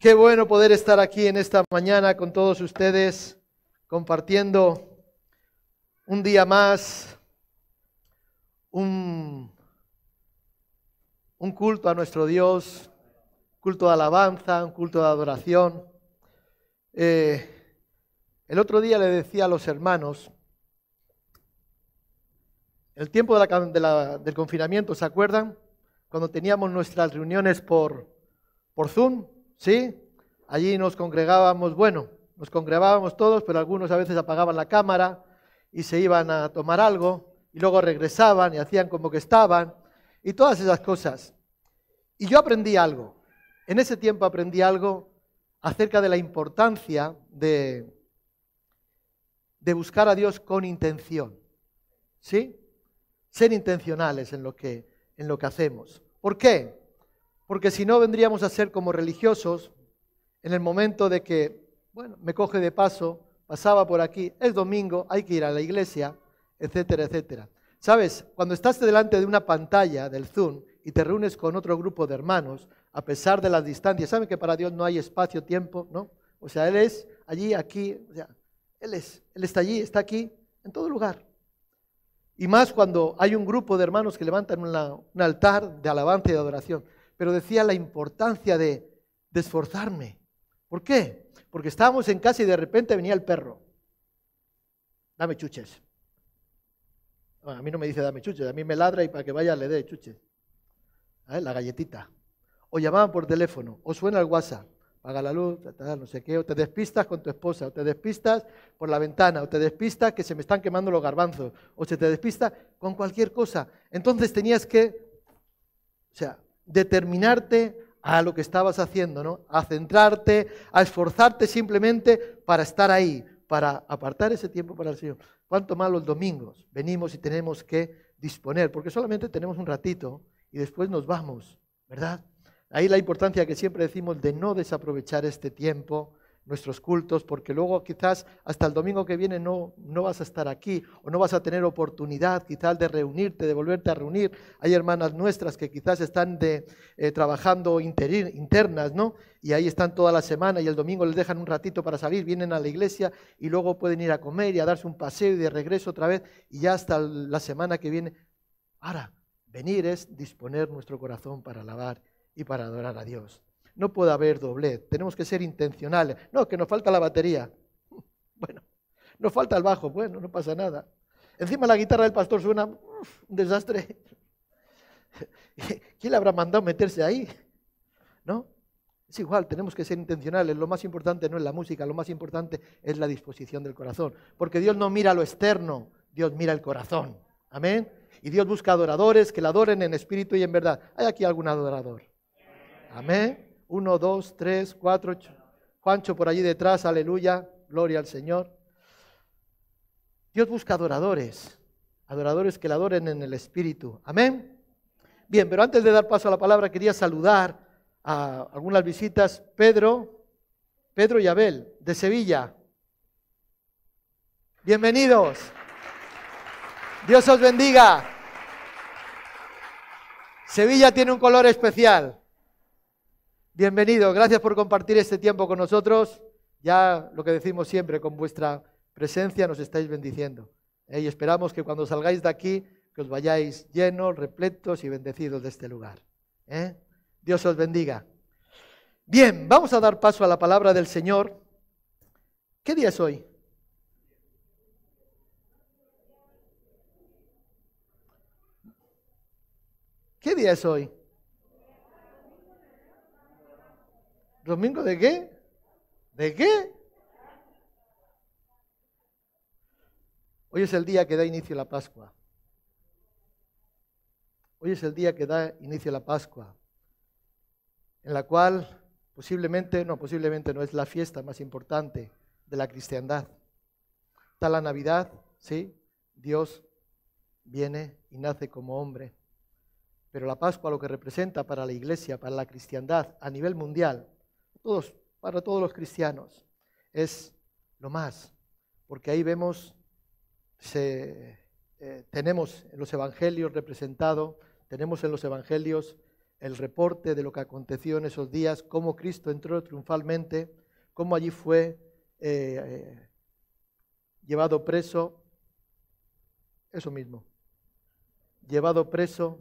Qué bueno poder estar aquí en esta mañana con todos ustedes, compartiendo un día más, un, un culto a nuestro Dios, culto de alabanza, un culto de adoración. Eh, el otro día le decía a los hermanos, el tiempo del confinamiento, ¿se acuerdan? Cuando teníamos nuestras reuniones por, por Zoom, ¿sí? Allí nos congregábamos, bueno, nos congregábamos todos, pero algunos a veces apagaban la cámara y se iban a tomar algo y luego regresaban y hacían como que estaban y todas esas cosas. Y yo aprendí algo. En ese tiempo aprendí algo acerca de la importancia de, de buscar a Dios con intención. ¿Sí? Ser intencionales en lo que, en lo que hacemos. ¿Por qué? Porque si no vendríamos a ser como religiosos en el momento de que, bueno, me coge de paso, pasaba por aquí, es domingo, hay que ir a la iglesia, etcétera, etcétera. Sabes, cuando estás delante de una pantalla del Zoom y te reúnes con otro grupo de hermanos, a pesar de las distancias, ¿saben que para Dios no hay espacio-tiempo? ¿No? O sea, Él es allí, aquí, Él es, Él está allí, está aquí, en todo lugar. Y más cuando hay un grupo de hermanos que levantan un altar de alabanza y de adoración. Pero decía la importancia de, esforzarme. ¿Por qué? Porque estábamos en casa y de repente venía el perro. Dame chuches. a mí no me dice dame chuches, a mí me ladra y para que vaya le dé chuches. La galletita. O llamaban por teléfono, o suena el WhatsApp, paga la luz, no sé qué, o te despistas con tu esposa, o te despistas por la ventana, o te despistas que se me están quemando los garbanzos, o se te despista con cualquier cosa. Entonces tenías que, o sea, determinarte a lo que estabas haciendo, ¿no? A centrarte, a esforzarte simplemente para estar ahí, para apartar ese tiempo para el Señor. ¿Cuánto más los domingos venimos y tenemos que disponer? Porque solamente tenemos un ratito y después nos vamos, ¿verdad? Ahí la importancia que siempre decimos de no desaprovechar este tiempo nuestros cultos, porque luego quizás hasta el domingo que viene no, no vas a estar aquí o no vas a tener oportunidad quizás de reunirte, de volverte a reunir. Hay hermanas nuestras que quizás están de, eh, trabajando internas, ¿no? Y ahí están toda la semana y el domingo les dejan un ratito para salir, vienen a la iglesia y luego pueden ir a comer y a darse un paseo y de regreso otra vez y ya hasta la semana que viene. Ahora, venir es disponer nuestro corazón para alabar y para adorar a Dios. No puede haber doblez, tenemos que ser intencionales. No, que nos falta la batería. Bueno, nos falta el bajo, bueno, no pasa nada. Encima la guitarra del pastor suena un desastre. ¿Quién le habrá mandado meterse ahí? ¿No? Es igual, tenemos que ser intencionales. Lo más importante no es la música, lo más importante es la disposición del corazón. Porque Dios no mira lo externo, Dios mira el corazón. Amén. Y Dios busca adoradores que la adoren en espíritu y en verdad. ¿Hay aquí algún adorador? Amén. Uno, dos, tres, cuatro. Juancho por allí detrás, aleluya, gloria al Señor. Dios busca adoradores, adoradores que le adoren en el Espíritu. Amén. Bien, pero antes de dar paso a la palabra, quería saludar a algunas visitas. Pedro, Pedro y Abel, de Sevilla. Bienvenidos. Dios os bendiga. Sevilla tiene un color especial. Bienvenido, gracias por compartir este tiempo con nosotros. Ya lo que decimos siempre, con vuestra presencia nos estáis bendiciendo. ¿eh? Y esperamos que cuando salgáis de aquí, que os vayáis llenos, repletos y bendecidos de este lugar. ¿eh? Dios os bendiga. Bien, vamos a dar paso a la palabra del Señor. ¿Qué día es hoy? ¿Qué día es hoy? ¿Domingo de qué? ¿De qué? Hoy es el día que da inicio la Pascua. Hoy es el día que da inicio la Pascua, en la cual posiblemente, no, posiblemente no es la fiesta más importante de la cristiandad. Está la Navidad, sí, Dios viene y nace como hombre. Pero la Pascua lo que representa para la iglesia, para la cristiandad a nivel mundial, todos, para todos los cristianos, es lo más, porque ahí vemos, eh, tenemos en los evangelios representado, tenemos en los evangelios el reporte de lo que aconteció en esos días, cómo Cristo entró triunfalmente, cómo allí fue eh, eh, llevado preso, eso mismo, llevado preso,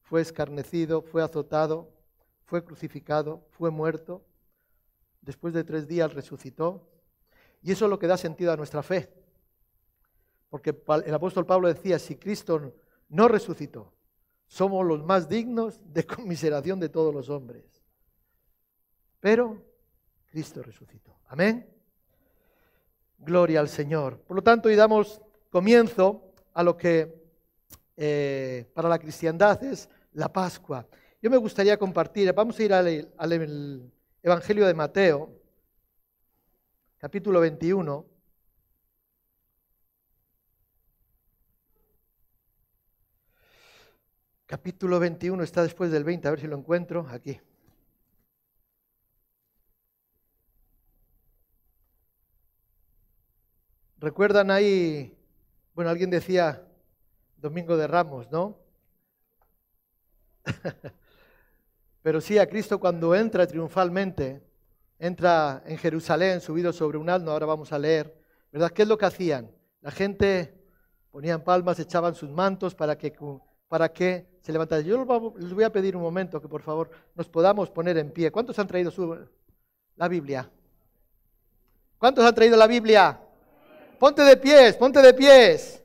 fue escarnecido, fue azotado, fue crucificado, fue muerto, después de tres días resucitó, y eso es lo que da sentido a nuestra fe. Porque el apóstol Pablo decía, si Cristo no resucitó, somos los más dignos de conmiseración de todos los hombres. Pero Cristo resucitó. Amén. Gloria al Señor. Por lo tanto, hoy damos comienzo a lo que eh, para la cristiandad es la Pascua. Yo me gustaría compartir, vamos a ir al Evangelio de Mateo, capítulo 21. Capítulo 21 está después del 20, a ver si lo encuentro aquí. ¿Recuerdan ahí? Bueno, alguien decía Domingo de Ramos, ¿no? Pero sí, a Cristo cuando entra triunfalmente, entra en Jerusalén subido sobre un asno, ahora vamos a leer, ¿verdad? ¿Qué es lo que hacían? La gente ponían palmas, echaban sus mantos para que, para que se levanta. Yo les voy a pedir un momento que por favor nos podamos poner en pie. ¿Cuántos han traído su, la Biblia? ¿Cuántos han traído la Biblia? Ponte de pies, ponte de pies.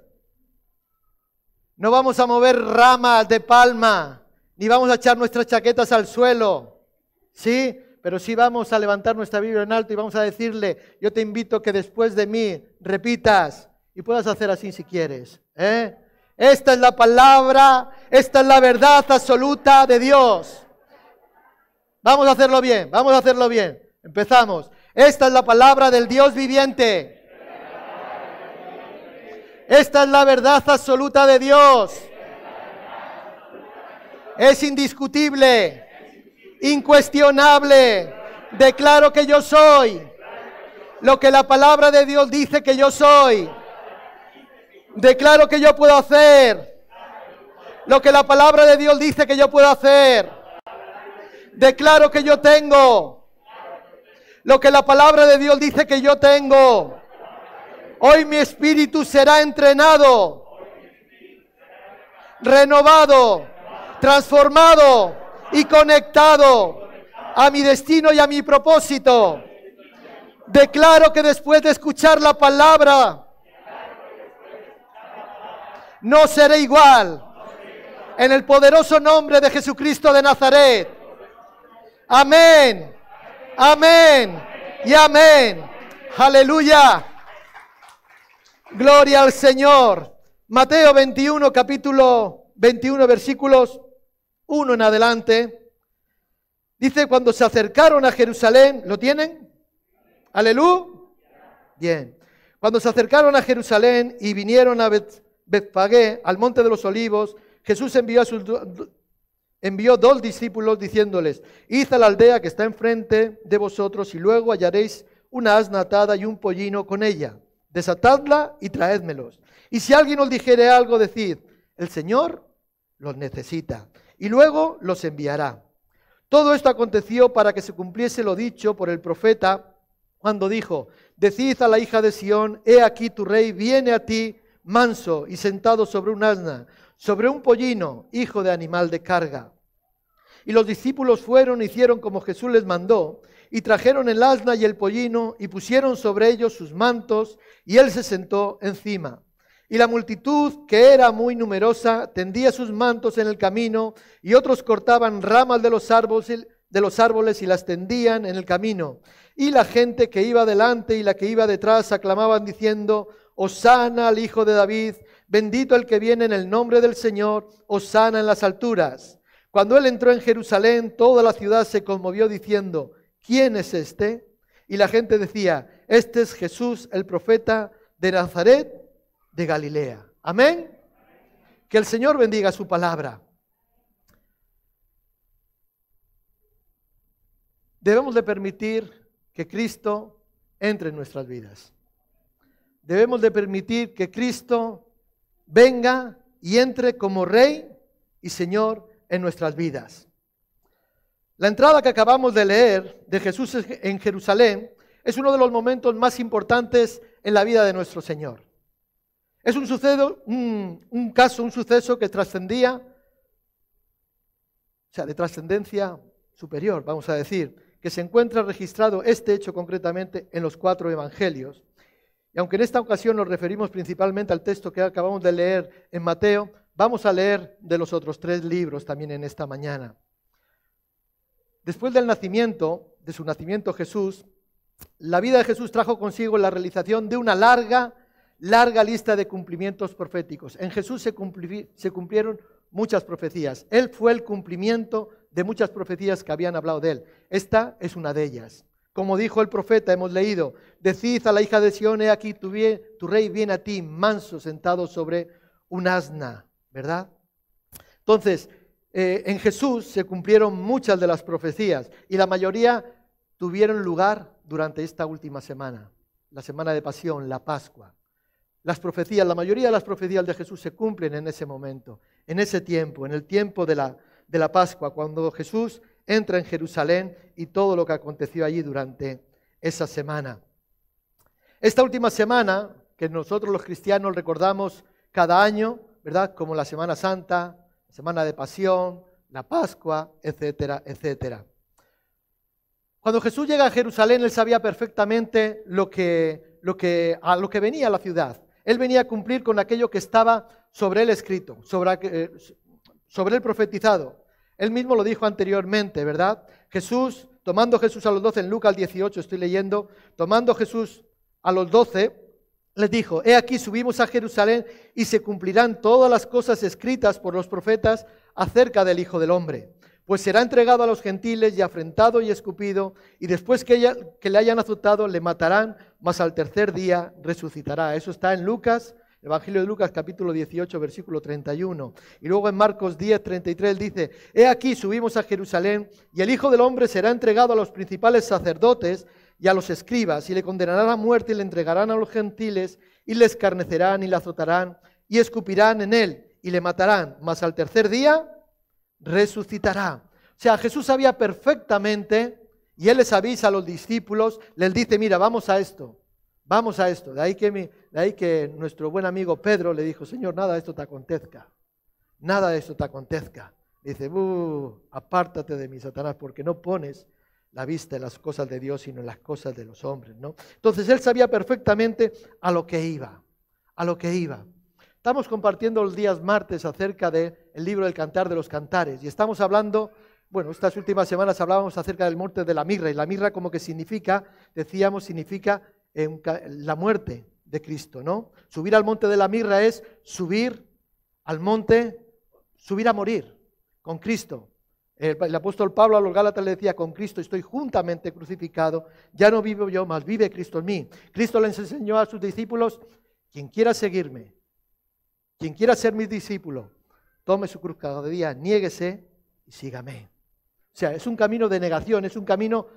No vamos a mover ramas de palma, ni vamos a echar nuestras chaquetas al suelo. ¿Sí? Pero sí vamos a levantar nuestra Biblia en alto y vamos a decirle, yo te invito que después de mí repitas y puedas hacer así si quieres. ¿eh? Esta es la palabra, esta es la verdad absoluta de Dios. Vamos a hacerlo bien, vamos a hacerlo bien. Empezamos. Esta es la palabra del Dios viviente. Esta es la verdad absoluta de Dios. Es indiscutible, incuestionable. Declaro que yo soy lo que la palabra de Dios dice que yo soy. Declaro que yo puedo hacer lo que la palabra de Dios dice que yo puedo hacer. Declaro que yo tengo lo que la palabra de Dios dice que yo tengo. Hoy mi espíritu será entrenado, renovado, transformado y conectado a mi destino y a mi propósito. Declaro que después de escuchar la palabra, no seré igual. En el poderoso nombre de Jesucristo de Nazaret. Amén. Amén. Y amén. Aleluya. Gloria al Señor. Mateo 21, capítulo 21, versículos 1 en adelante. Dice, cuando se acercaron a Jerusalén, ¿lo tienen? Aleluya. Bien. Cuando se acercaron a Jerusalén y vinieron a Bet Betfagé, al monte de los olivos, Jesús envió, a sus, envió dos discípulos diciéndoles, id a la aldea que está enfrente de vosotros y luego hallaréis una asna atada y un pollino con ella. Desatadla y traédmelos. Y si alguien os dijere algo, decid, el Señor los necesita y luego los enviará. Todo esto aconteció para que se cumpliese lo dicho por el profeta cuando dijo, decid a la hija de Sión, he aquí tu rey viene a ti manso y sentado sobre un asna, sobre un pollino, hijo de animal de carga. Y los discípulos fueron, hicieron como Jesús les mandó, y trajeron el asna y el pollino, y pusieron sobre ellos sus mantos, y él se sentó encima. Y la multitud, que era muy numerosa, tendía sus mantos en el camino, y otros cortaban ramas de los árboles, de los árboles y las tendían en el camino. Y la gente que iba delante y la que iba detrás aclamaban diciendo, Osana al Hijo de David, bendito el que viene en el nombre del Señor, Osana en las alturas. Cuando él entró en Jerusalén, toda la ciudad se conmovió diciendo, ¿quién es este? Y la gente decía, este es Jesús, el profeta de Nazaret de Galilea. Amén. Que el Señor bendiga su palabra. Debemos de permitir que Cristo entre en nuestras vidas debemos de permitir que Cristo venga y entre como Rey y Señor en nuestras vidas. La entrada que acabamos de leer de Jesús en Jerusalén es uno de los momentos más importantes en la vida de nuestro Señor. Es un, sucedo, un, caso, un suceso que trascendía, o sea, de trascendencia superior, vamos a decir, que se encuentra registrado este hecho concretamente en los cuatro evangelios. Y aunque en esta ocasión nos referimos principalmente al texto que acabamos de leer en Mateo, vamos a leer de los otros tres libros también en esta mañana. Después del nacimiento, de su nacimiento Jesús, la vida de Jesús trajo consigo la realización de una larga, larga lista de cumplimientos proféticos. En Jesús se, cumplieron muchas profecías. Él fue el cumplimiento de muchas profecías que habían hablado de él. Esta es una de ellas. Como dijo el profeta, hemos leído, decid a la hija de Sión, he aquí tu, tu rey viene a ti, manso, sentado sobre un asna, ¿verdad? Entonces, eh, en Jesús se cumplieron muchas de las profecías y la mayoría tuvieron lugar durante esta última semana, la semana de pasión, la Pascua. Las profecías, la mayoría de las profecías de Jesús se cumplen en ese momento, en ese tiempo, en el tiempo de la, de la Pascua, cuando Jesús entra en Jerusalén y todo lo que aconteció allí durante esa semana. Esta última semana, que nosotros los cristianos recordamos cada año, ¿verdad? Como la Semana Santa, Semana de Pasión, la Pascua, etcétera, etcétera. Cuando Jesús llega a Jerusalén, él sabía perfectamente lo que, lo que, a lo que venía a la ciudad. Él venía a cumplir con aquello que estaba sobre él escrito, sobre, eh, él profetizado. Él mismo lo dijo anteriormente, ¿verdad? Jesús, tomando Jesús a los doce, en Lucas 18 estoy leyendo, tomando Jesús a los doce, les dijo, he aquí subimos a Jerusalén y se cumplirán todas las cosas escritas por los profetas acerca del Hijo del Hombre. Pues será entregado a los gentiles y afrentado y escupido, y después que, le hayan azotado le matarán, mas al tercer día resucitará. Eso está en Lucas, Evangelio de Lucas capítulo 18, versículo 31. Y luego en Marcos 10, 33 dice, He aquí subimos a Jerusalén y el Hijo del Hombre será entregado a los principales sacerdotes y a los escribas, y le condenarán a muerte y le entregarán a los gentiles, y le escarnecerán y le azotarán, y escupirán en él, y le matarán, mas al tercer día resucitará. O sea, Jesús sabía perfectamente, y él les avisa a los discípulos, les dice, mira, vamos a esto, vamos a esto. De ahí que, de nuestro buen amigo Pedro le dijo, Señor, nada de esto te acontezca, nada de esto te acontezca. Dice, apártate de mí, Satanás, porque no pones la vista en las cosas de Dios, sino en las cosas de los hombres, ¿no? Entonces él sabía perfectamente a lo que iba, a lo que iba. Estamos compartiendo los días martes acerca del libro del Cantar de los Cantares y estamos hablando, bueno, estas últimas semanas hablábamos acerca del monte de la mirra y la mirra como que significa, decíamos, significa la muerte de Cristo, ¿no? Subir al monte de la mirra es subir al monte, subir a morir con Cristo. El, apóstol Pablo a los Gálatas le decía, con Cristo estoy juntamente crucificado, ya no vivo yo, más vive Cristo en mí. Cristo les enseñó a sus discípulos, quien quiera seguirme, quien quiera ser mi discípulo, tome su cruz cada día, niéguese y sígame. O sea, es un camino de negación, es un camino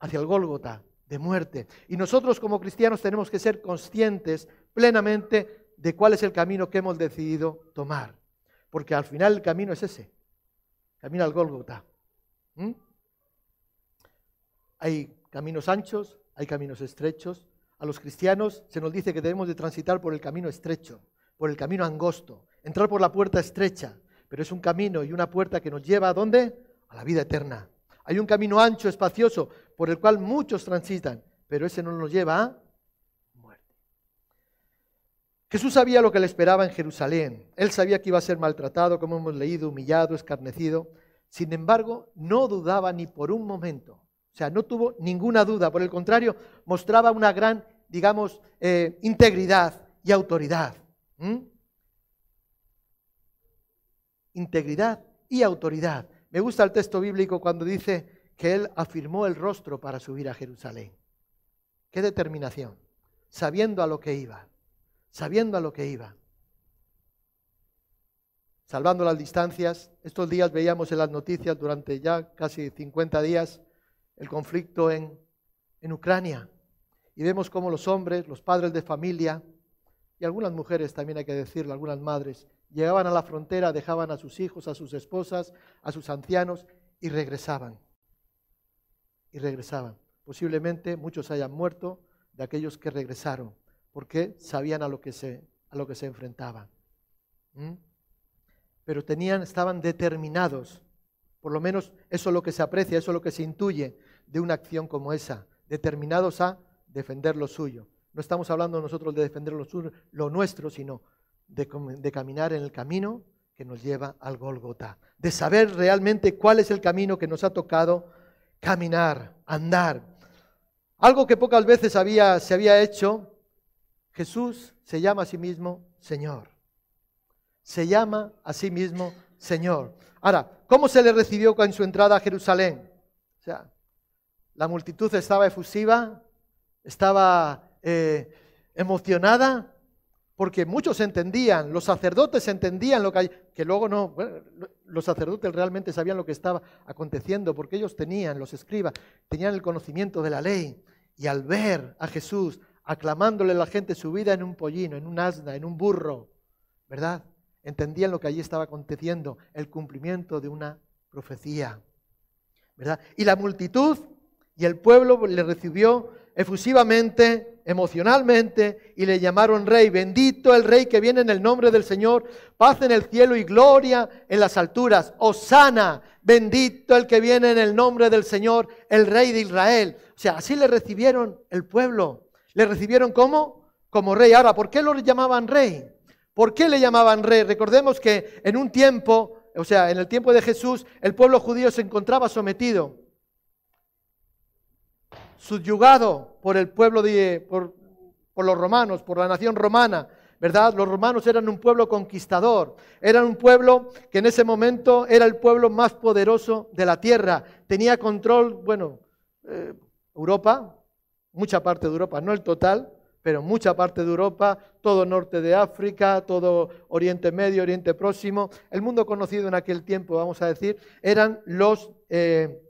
hacia el Gólgota, de muerte. Y nosotros como cristianos tenemos que ser conscientes plenamente de cuál es el camino que hemos decidido tomar. Porque al final el camino es ese camino al Gólgota. ¿Mm? Hay caminos anchos, hay caminos estrechos. A los cristianos se nos dice que debemos de transitar por el camino estrecho, por el camino angosto, entrar por la puerta estrecha, pero es un camino y una puerta que nos lleva a dónde? A la vida eterna. Hay un camino ancho, espacioso, por el cual muchos transitan, pero ese no nos lleva a Jesús sabía lo que le esperaba en Jerusalén. Él sabía que iba a ser maltratado, como hemos leído, humillado, escarnecido. Sin embargo, no dudaba ni por un momento. O sea, no tuvo ninguna duda. Por el contrario, mostraba una gran, digamos, eh, integridad y autoridad. Integridad y autoridad. Me gusta el texto bíblico cuando dice que él afirmó el rostro para subir a Jerusalén. Qué determinación, sabiendo a lo que iba sabiendo a lo que iba. Salvando las distancias, estos días veíamos en las noticias durante ya casi 50 días el conflicto en, en Ucrania y vemos cómo los hombres, los padres de familia y algunas mujeres también hay que decirlo, algunas madres, llegaban a la frontera, dejaban a sus hijos, a sus esposas, a sus ancianos y regresaban. Y regresaban. Posiblemente muchos hayan muerto de aquellos que regresaron, porque sabían a lo que se, a lo que se enfrentaban. ¿Mm? Pero tenían, estaban determinados. Por lo menos eso es lo que se aprecia, eso es lo que se intuye de una acción como esa, determinados a defender lo suyo. No estamos hablando nosotros de defender lo, nuestro, sino de, caminar en el camino que nos lleva al Golgota, de saber realmente cuál es el camino que nos ha tocado caminar, andar. Algo que pocas veces había, se había hecho, Jesús se llama a sí mismo Señor. Se llama a sí mismo Señor. Ahora, ¿cómo se le recibió en su entrada a Jerusalén? O sea, la multitud estaba efusiva, estaba eh, emocionada, porque muchos entendían, los sacerdotes entendían lo que que luego no, los sacerdotes realmente sabían lo que estaba aconteciendo, porque ellos tenían, los escribas, tenían el conocimiento de la ley, y al ver a Jesús aclamándole a la gente su vida en un pollino, en un asna, en un burro, ¿verdad? Entendían lo que allí estaba aconteciendo, el cumplimiento de una profecía, ¿verdad? Y la multitud y el pueblo le recibió efusivamente, emocionalmente, y le llamaron rey. Bendito el rey que viene en el nombre del Señor, paz en el cielo y gloria en las alturas. Osana, bendito el que viene en el nombre del Señor, el rey de Israel. O sea, así le recibieron el pueblo. ¿Le recibieron como? Como rey. Ahora, ¿por qué lo llamaban rey? ¿Por qué le llamaban rey? Recordemos que en un tiempo, o sea, en el tiempo de Jesús, el pueblo judío se encontraba sometido subyugado por el pueblo de, por, los romanos, por la nación romana, ¿verdad? Los romanos eran un pueblo conquistador, eran un pueblo que en ese momento era el pueblo más poderoso de la tierra, tenía control, bueno, eh, Europa, mucha parte de Europa, no el total, pero mucha parte de Europa, todo norte de África, todo Oriente Medio, Oriente Próximo, el mundo conocido en aquel tiempo, vamos a decir, eran los, eh,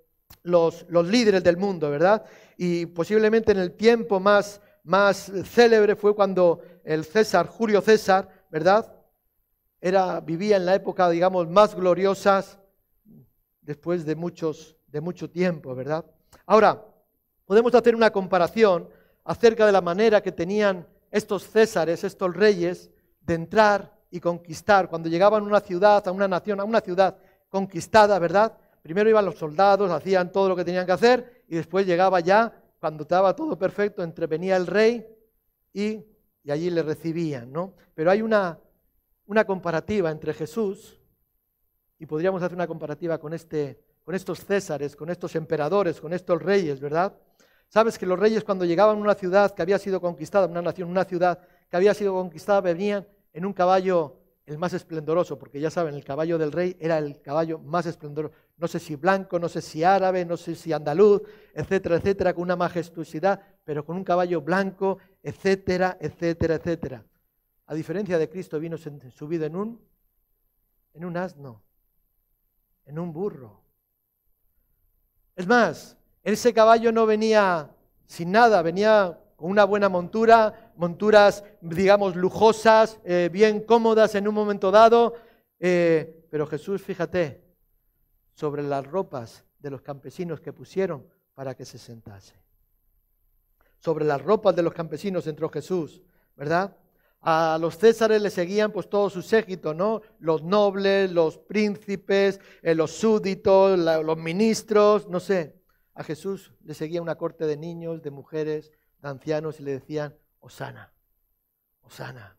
los, los líderes del mundo, ¿verdad? y posiblemente en el tiempo más, más célebre fue cuando el César, Julio César, ¿verdad? Era, vivía en la época, digamos, más gloriosas después de, muchos, de mucho tiempo, ¿verdad? Ahora, podemos hacer una comparación acerca de la manera que tenían estos césares, estos reyes, de entrar y conquistar. Cuando llegaban a una ciudad, a una nación, a una ciudad conquistada, ¿verdad? Primero iban los soldados, hacían todo lo que tenían que hacer y después llegaba ya, cuando estaba todo perfecto, entrevenía el rey y, allí le recibían, ¿no? Pero hay una, una comparativa entre Jesús y podríamos hacer una comparativa con, este, con estos césares, con estos emperadores, con estos reyes, ¿verdad? Sabes que los reyes cuando llegaban a una ciudad que había sido conquistada, una nación, una ciudad que había sido conquistada, venían en un caballo el más esplendoroso, porque ya saben, el caballo del rey era el caballo más esplendoroso no sé si blanco, no sé si árabe, no sé si andaluz, etcétera, etcétera, con una majestuosidad, pero con un caballo blanco, etcétera, etcétera, etcétera. A diferencia de Cristo vino subido en un, en un asno, en un burro. Es más, ese caballo no venía sin nada, venía con una buena montura, monturas, digamos, lujosas, eh, bien cómodas en un momento dado, eh, pero Jesús, fíjate, sobre las ropas de los campesinos que pusieron para que se sentase. Sobre las ropas de los campesinos entró Jesús, ¿verdad? A los césares le seguían pues todos sus ségitos, ¿no? Los nobles, los príncipes, eh, los súbditos, los ministros, no sé. A Jesús le seguía una corte de niños, de mujeres, de ancianos y le decían, Osana, Osana.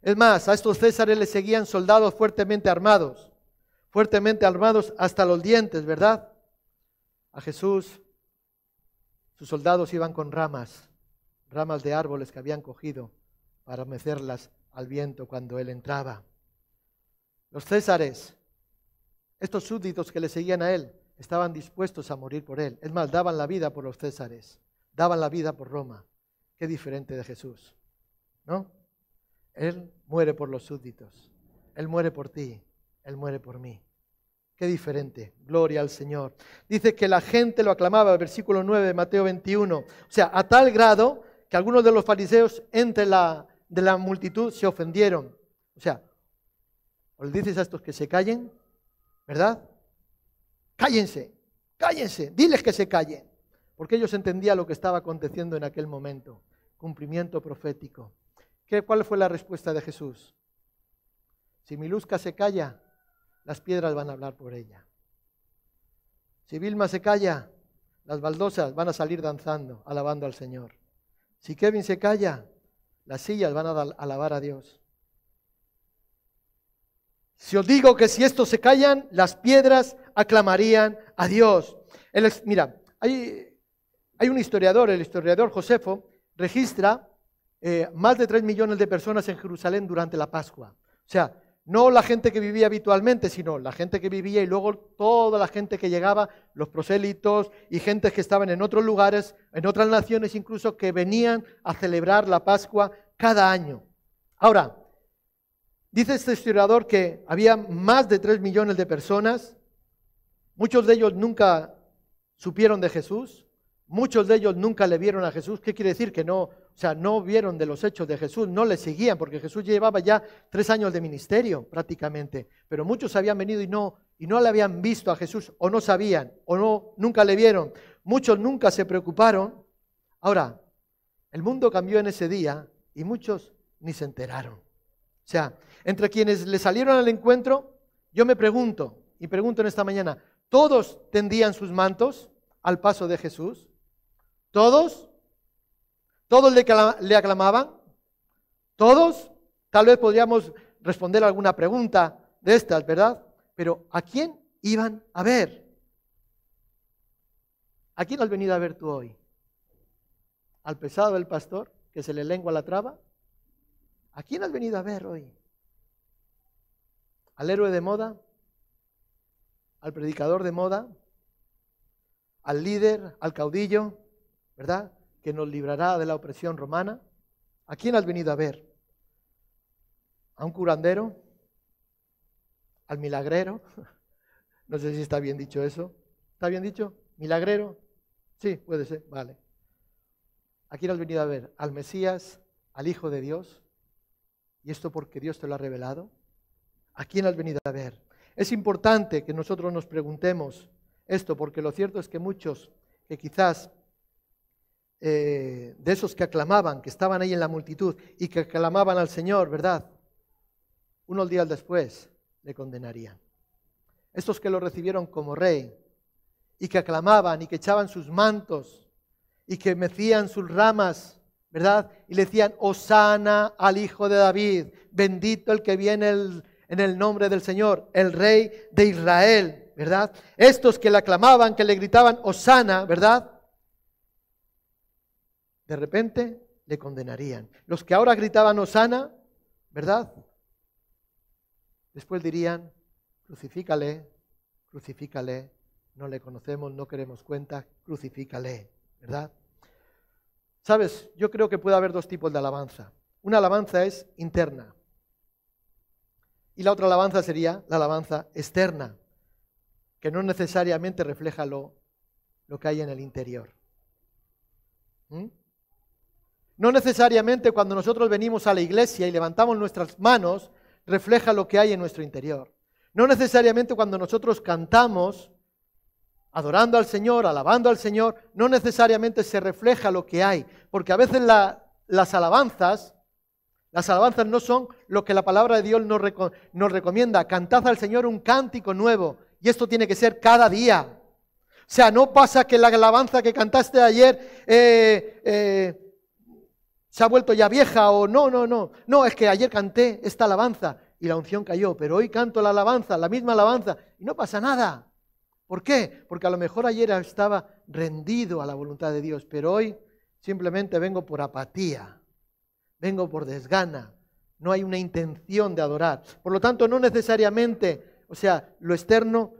Es más, a estos césares le seguían soldados fuertemente armados fuertemente armados hasta los dientes, ¿verdad? A Jesús, sus soldados iban con ramas, ramas de árboles que habían cogido para mecerlas al viento cuando él entraba. Los césares, estos súbditos que le seguían a él, estaban dispuestos a morir por él. Es más, daban la vida por los césares, daban la vida por Roma. Qué diferente de Jesús, ¿no? Él muere por los súbditos, Él muere por ti, Él muere por mí. Qué diferente. Gloria al Señor. Dice que la gente lo aclamaba, versículo 9 de Mateo 21. O sea, a tal grado que algunos de los fariseos entre la, de la multitud se ofendieron. O sea, o le dices a estos que se callen, ¿verdad? cállense, cállense, diles que se callen. Porque ellos entendían lo que estaba aconteciendo en aquel momento, cumplimiento profético. ¿Qué, ¿Cuál fue la respuesta de Jesús? Si Milusca se calla, las piedras van a hablar por ella. Si Vilma se calla, las baldosas van a salir danzando, alabando al Señor. Si Kevin se calla, las sillas van a alabar a Dios. Si os digo que si estos se callan, las piedras aclamarían a Dios. mira, hay, hay, un historiador, el historiador Josefo, registra eh, más de tres millones de personas en Jerusalén durante la Pascua. O sea, no la gente que vivía habitualmente, sino la gente que vivía y luego toda la gente que llegaba, los prosélitos y gente que estaban en otros lugares, en otras naciones incluso, que venían a celebrar la Pascua cada año. Ahora, dice este historiador que había más de tres millones de personas, muchos de ellos nunca supieron de Jesús, muchos de ellos nunca le vieron a Jesús. ¿Qué quiere decir? Que no, o sea, no vieron de los hechos de Jesús, no le seguían, porque Jesús llevaba ya tres años de ministerio prácticamente, pero muchos habían venido y no, y no le habían visto a Jesús, o no sabían, o no, nunca le vieron. Muchos nunca se preocuparon. Ahora, el mundo cambió en ese día y muchos ni se enteraron. O sea, entre quienes le salieron al encuentro, yo me pregunto, y pregunto en esta mañana, ¿todos tendían sus mantos al paso de Jesús? ¿Todos? ¿Todos le, aclamaban? ¿Todos? Tal vez podríamos responder alguna pregunta de estas, ¿verdad? Pero ¿a quién iban a ver? ¿A quién has venido a ver tú hoy? ¿Al pesado del pastor que se le lengua la traba? ¿A quién has venido a ver hoy? ¿Al héroe de moda? ¿Al predicador de moda? ¿Al líder? ¿Al caudillo? ¿Verdad? que nos librará de la opresión romana? ¿A quién has venido a ver? ¿A un curandero? ¿Al milagrero? No sé si está bien dicho eso. ¿Está bien dicho? ¿Milagrero? Sí, puede ser, vale. ¿A quién has venido a ver? ¿Al Mesías? ¿Al Hijo de Dios? ¿Y esto porque Dios te lo ha revelado? ¿A quién has venido a ver? Es importante que nosotros nos preguntemos esto, porque lo cierto es que muchos que quizás eh, de esos que aclamaban, que estaban ahí en la multitud y que aclamaban al Señor, ¿verdad? Unos días después le condenarían. Estos que lo recibieron como rey y que aclamaban y que echaban sus mantos y que mecían sus ramas, ¿verdad? Y le decían, Osana al Hijo de David, bendito el que viene en el nombre del Señor, el Rey de Israel, ¿verdad? Estos que le aclamaban, que le gritaban, Osana, ¿verdad? De repente le condenarían. Los que ahora gritaban Osana, ¿verdad? Después dirían, crucifícale, crucifícale, no le conocemos, no queremos cuenta, crucifícale, ¿verdad? Sabes, yo creo que puede haber dos tipos de alabanza. Una alabanza es interna y la otra alabanza sería la alabanza externa, que no necesariamente refleja lo, lo que hay en el interior. ¿Mm? No necesariamente cuando nosotros venimos a la iglesia y levantamos nuestras manos refleja lo que hay en nuestro interior. No necesariamente cuando nosotros cantamos adorando al Señor, alabando al Señor, no necesariamente se refleja lo que hay, porque a veces las alabanzas, las alabanzas no son lo que la palabra de Dios nos, recomienda. Cantad al Señor un cántico nuevo, y esto tiene que ser cada día. O sea, no pasa que la alabanza que cantaste ayer eh, eh, se ha vuelto ya vieja o no, no, no. No, es que ayer canté esta alabanza y la unción cayó, pero hoy canto la alabanza, la misma alabanza, y no pasa nada. ¿Por qué? Porque a lo mejor ayer estaba rendido a la voluntad de Dios, pero hoy simplemente vengo por apatía, vengo por desgana, no hay una intención de adorar. Por lo tanto, no necesariamente, o sea, lo externo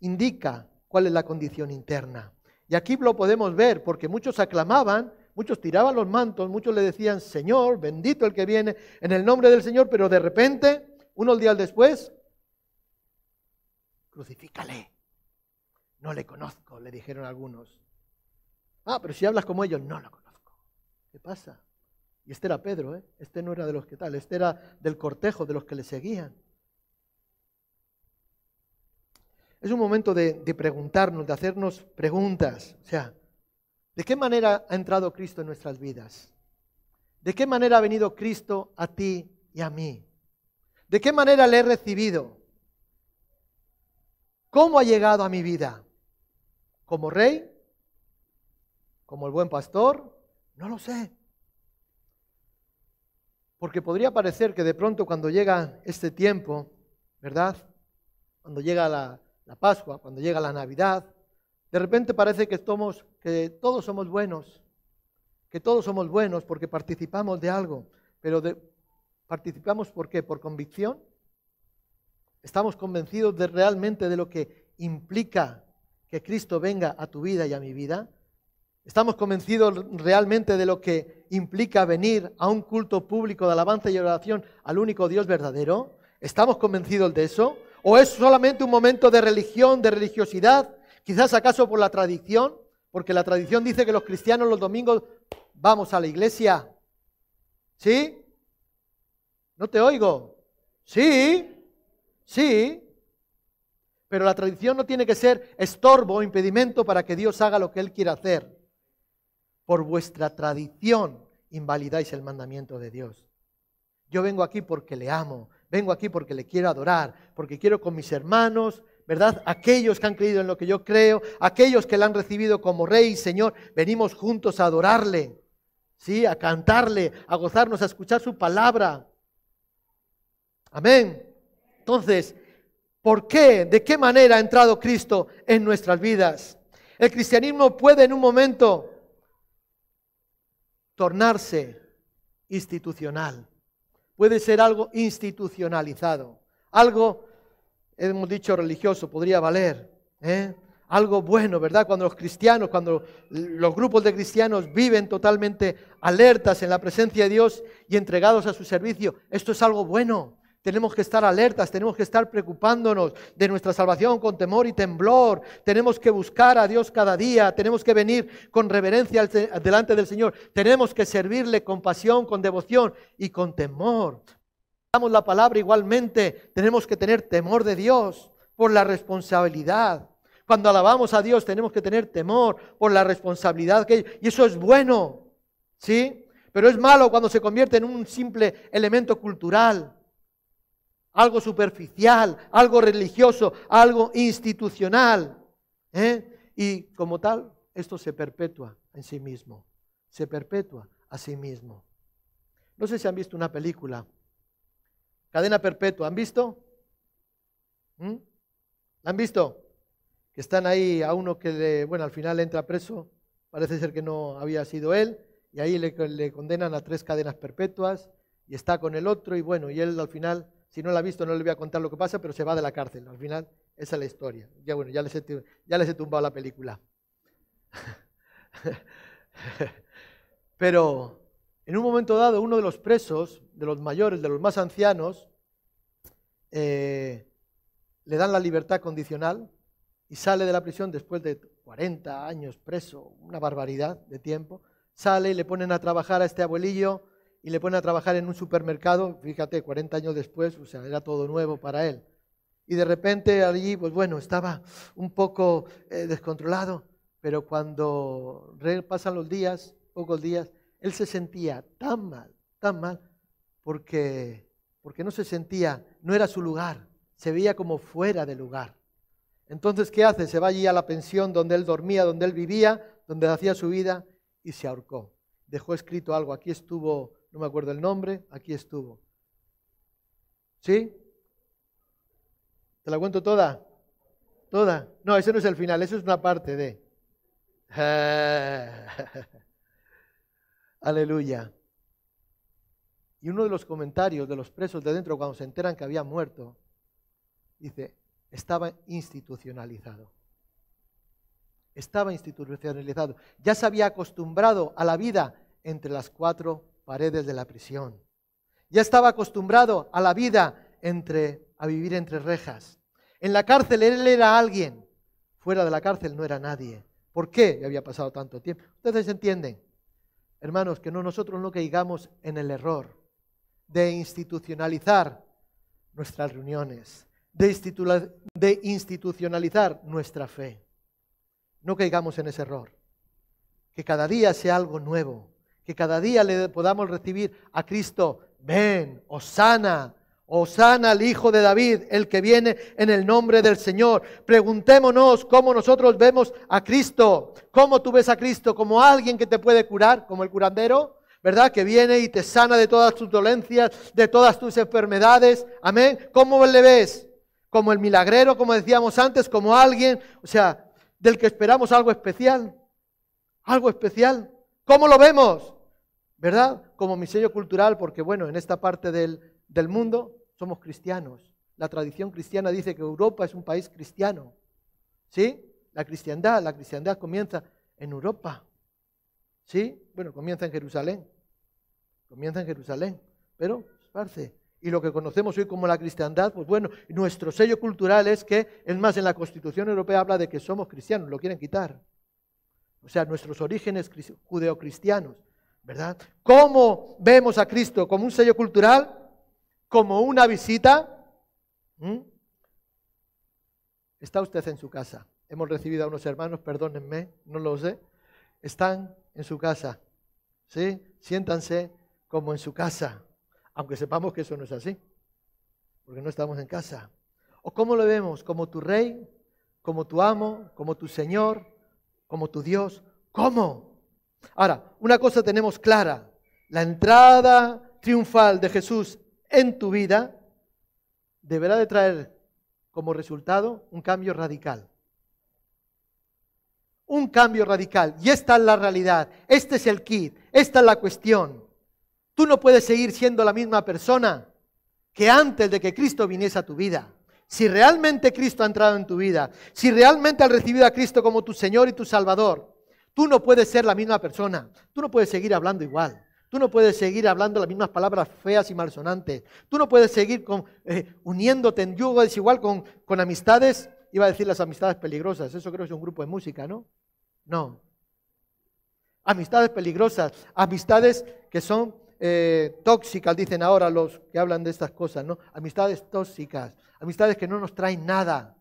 indica cuál es la condición interna. Y aquí lo podemos ver, porque muchos aclamaban, Muchos tiraban los mantos, muchos le decían, Señor, bendito el que viene en el nombre del Señor, pero de repente, unos días después, crucifícale. No le conozco, le dijeron algunos. Ah, pero si hablas como ellos, no lo conozco. ¿Qué pasa? Y este era Pedro, ¿eh? Este no era de los que tal, este era del cortejo, de los que le seguían. es un momento de, de preguntarnos, de hacernos preguntas. O sea, ¿de qué manera ha entrado Cristo en nuestras vidas? ¿De qué manera ha venido Cristo a ti y a mí? ¿De qué manera le he recibido? ¿Cómo ha llegado a mi vida? ¿Como rey? ¿Como el buen pastor? No lo sé. Porque podría parecer que de pronto cuando llega este tiempo, ¿verdad? Cuando llega la, Pascua, cuando llega la Navidad, de repente parece que, todos somos buenos, que todos somos buenos porque participamos de algo, pero participamos ¿por qué? ¿Por convicción? ¿Estamos convencidos de realmente de lo que implica que Cristo venga a tu vida y a mi vida? ¿Estamos convencidos realmente de lo que implica venir a un culto público de alabanza y oración al único Dios verdadero? ¿Estamos convencidos de eso? ¿O es solamente un momento de religión, de religiosidad? Quizás acaso por la tradición, porque la tradición dice que los cristianos los domingos vamos a la iglesia. ¿Sí? No te oigo. Sí, sí. Pero la tradición no tiene que ser estorbo o impedimento para que Dios haga lo que Él quiere hacer por vuestra tradición invalidáis el mandamiento de Dios. Yo vengo aquí porque le amo, vengo aquí porque le quiero adorar, porque quiero con mis hermanos, ¿verdad? Aquellos que han creído en lo que yo creo, aquellos que le han recibido como rey y señor, venimos juntos a adorarle, ¿sí? A cantarle, a gozarnos, a escuchar su palabra. Amén. Entonces, ¿por qué? ¿De qué manera ha entrado Cristo en nuestras vidas? El cristianismo puede en un momento tornarse institucional. Puede ser algo institucionalizado. Algo, hemos dicho religioso, podría valer. ¿eh? Algo bueno, ¿verdad? Cuando los cristianos, cuando los grupos de cristianos viven totalmente alertas en la presencia de Dios y entregados a su servicio, esto es algo bueno. Tenemos que estar alertas, tenemos que estar preocupándonos de nuestra salvación con temor y temblor. Tenemos que buscar a Dios cada día, tenemos que venir con reverencia delante del Señor. Tenemos que servirle con pasión, con devoción y con temor. Damos la palabra igualmente, tenemos que tener temor de Dios por la responsabilidad. Cuando alabamos a Dios tenemos que tener temor por la responsabilidad que y eso es bueno. ¿Sí? Pero es malo cuando se convierte en un simple elemento cultural algo superficial, algo religioso, algo institucional. ¿eh? Y como tal, esto se perpetúa en sí mismo, se perpetúa a sí mismo. No sé si han visto una película, Cadena Perpetua, ¿han visto? ¿Mm? ¿La han visto? Que están ahí a uno que, le, bueno, al final entra preso, parece ser que no había sido él, y ahí le, le condenan a tres cadenas perpetuas, y está con el otro, y bueno, y él al final si no la ha visto, no le voy a contar lo que pasa, pero se va de la cárcel. Al final, esa es la historia. Ya bueno, ya les he, ya les he tumbado la película. pero en un momento dado, uno de los presos, de los mayores, de los más ancianos, eh, le dan la libertad condicional y sale de la prisión después de 40 años preso, una barbaridad de tiempo. Sale y le ponen a trabajar a este abuelillo y le pone a trabajar en un supermercado, fíjate, 40 años después, o sea, era todo nuevo para él. Y de repente allí, pues bueno, estaba un poco eh, descontrolado, pero cuando pasan los días, pocos días, él se sentía tan mal, tan mal, porque, porque no se sentía, no era su lugar, se veía como fuera de lugar. Entonces, ¿qué hace? Se va allí a la pensión donde él dormía, donde él vivía, donde hacía su vida, y se ahorcó. Dejó escrito algo, aquí estuvo no me acuerdo el nombre, aquí estuvo. ¿Sí? ¿Te la cuento toda? ¿Toda? No, ese no es el final, eso es una parte de. Aleluya. Y uno de los comentarios de los presos de dentro cuando se enteran que había muerto, dice, estaba institucionalizado. Estaba institucionalizado. Ya se había acostumbrado a la vida entre las cuatro paredes de la prisión. Ya estaba acostumbrado a la vida entre, a vivir entre rejas. En la cárcel él era alguien, fuera de la cárcel no era nadie. ¿Por qué había pasado tanto tiempo? Ustedes entienden, hermanos, que no nosotros no caigamos en el error de institucionalizar nuestras reuniones, de, institucionalizar nuestra fe. No caigamos en ese error. Que cada día sea algo nuevo. Que cada día le podamos recibir a Cristo, ven, Osana, Osana al Hijo de David, el que viene en el nombre del Señor. Preguntémonos cómo nosotros vemos a Cristo. ¿Cómo tú ves a Cristo? ¿Como alguien que te puede curar? ¿Como el curandero? ¿Verdad? Que viene y te sana de todas tus dolencias, de todas tus enfermedades. Amén. ¿Cómo le ves? Como el milagrero, como decíamos antes, como alguien, o sea, del que esperamos algo especial. Algo especial. ¿Cómo lo vemos? ¿Verdad? Como mi sello cultural, porque bueno, en esta parte del, del mundo somos cristianos. La tradición cristiana dice que Europa es un país cristiano. ¿Sí? La cristiandad, la cristiandad comienza en Europa. ¿Sí? Bueno, comienza en Jerusalén. Comienza en Jerusalén, pero esparce. Y lo que conocemos hoy como la cristiandad, pues bueno, nuestro sello cultural es que, es más, en la Constitución Europea habla de que somos cristianos, lo quieren quitar. O sea, nuestros orígenes judeocristianos, ¿verdad? ¿Cómo vemos a Cristo? ¿Como un sello cultural? ¿Como una visita? ¿Mm? Está usted en su casa. Hemos recibido a unos hermanos, perdónenme, no lo sé. Están en su casa. ¿Sí? Siéntanse como en su casa, aunque sepamos que eso no es así, porque no estamos en casa. ¿O cómo lo vemos? ¿Como tu rey? ¿Como tu amo? ¿Como tu Señor? ¿Como tu Dios? ¿Cómo? Ahora, una cosa tenemos clara, la entrada triunfal de Jesús en tu vida deberá de traer como resultado un cambio radical un cambio radical. Y esta es la realidad, este es el kit, esta es la cuestión. Tú no puedes seguir siendo la misma persona que antes de que Cristo viniese a tu vida. Si realmente Cristo ha entrado en tu vida, si realmente has recibido a Cristo como tu Señor y tu Salvador, tú no puedes ser la misma persona. Tú no puedes seguir hablando igual. Tú no puedes seguir hablando las mismas palabras feas y malsonantes. Tú no puedes seguir con, eh, uniéndote en yugo desigual con, con amistades Iba a decir las amistades peligrosas, eso creo que es un grupo de música, ¿no? No. Amistades peligrosas, amistades que son eh, tóxicas, dicen ahora los que hablan de estas cosas, ¿no? Amistades tóxicas, amistades que no nos traen nada.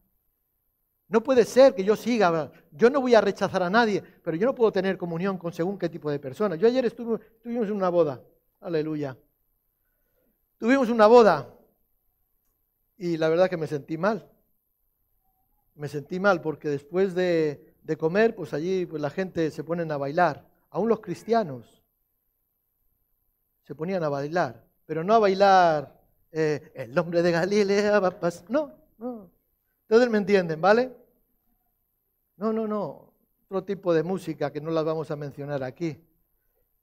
No puede ser que yo siga, yo no voy a rechazar a nadie, pero yo no puedo tener comunión con según qué tipo de personas. Yo ayer estuve, estuvimos en una boda, aleluya. Tuvimos una boda y la verdad que me sentí mal me sentí mal porque después de, comer, pues allí pues la gente se ponen a bailar, aún los cristianos se ponían a bailar, pero no a bailar eh, el nombre de Galilea, no, no. Ustedes me entienden, ¿vale? No, no, no, otro tipo de música que no las vamos a mencionar aquí.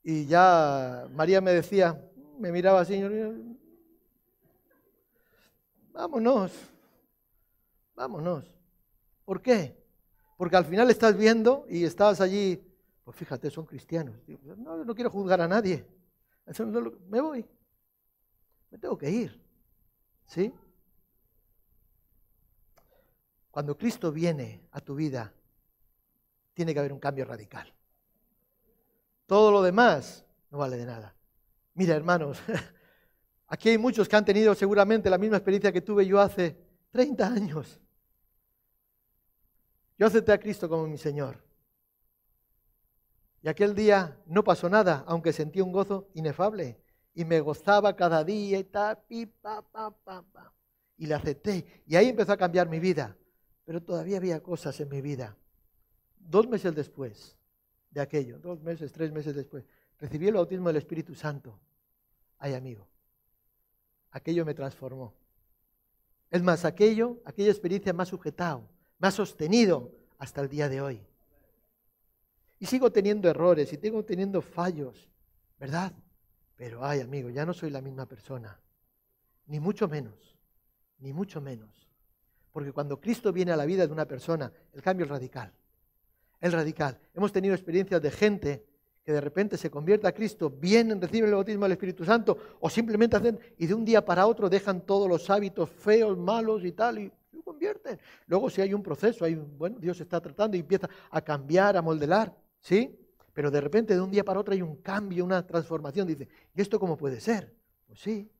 Y ya María me decía, me miraba así, vámonos, vámonos. ¿Por qué? Porque al final estás viendo y estás allí, pues fíjate, son cristianos. No, no quiero juzgar a nadie. Me voy. Me tengo que ir. ¿Sí? Cuando Cristo viene a tu vida, tiene que haber un cambio radical. Todo lo demás no vale de nada. Mira, hermanos, aquí hay muchos que han tenido seguramente la misma experiencia que tuve yo hace 30 años. Yo acepté a Cristo como mi Señor. Y aquel día no pasó nada, aunque sentí un gozo inefable. Y me gozaba cada día y tal, y pa, pa, pa, pa. Y le acepté. Y ahí empezó a cambiar mi vida. Pero todavía había cosas en mi vida. Dos meses después de aquello, dos meses, tres meses después, recibí el bautismo del Espíritu Santo. Ay, amigo, aquello me transformó. Es más, aquello, aquella experiencia me ha sujetado me ha sostenido hasta el día de hoy. Y sigo teniendo errores y sigo teniendo fallos, ¿verdad? Pero ay, amigo, ya no soy la misma persona. Ni mucho menos, ni mucho menos. Porque cuando Cristo viene a la vida de una persona, el cambio es radical. Es radical. Hemos tenido experiencias de gente que de repente se convierte a Cristo, vienen, reciben el bautismo del Espíritu Santo, o simplemente hacen, y de un día para otro dejan todos los hábitos feos, malos y tal, y convierten. Luego si hay un proceso, hay, bueno, Dios está tratando y empieza a cambiar, a modelar, ¿sí? Pero de repente de un día para otro hay un cambio, una transformación. Dice, ¿y esto cómo puede ser? Pues sí,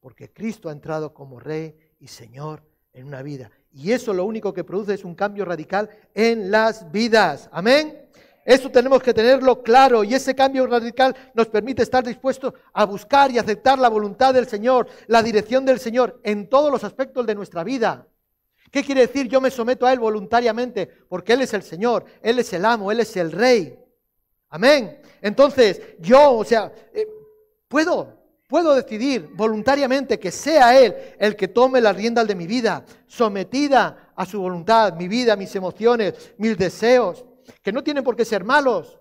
porque Cristo ha entrado como Rey y Señor en una vida. Y eso lo único que produce es un cambio radical en las vidas. Amén. Eso tenemos que tenerlo claro y ese cambio radical nos permite estar dispuestos a buscar y aceptar la voluntad del Señor, la dirección del Señor en todos los aspectos de nuestra vida. ¿Qué quiere decir yo me someto a Él voluntariamente? Porque Él es el Señor, Él es el amo, Él es el rey. Amén. Entonces, yo, o sea, eh, puedo, puedo decidir voluntariamente que sea Él el que tome las riendas de mi vida, sometida a su voluntad, mi vida, mis emociones, mis deseos, que no tienen por qué ser malos.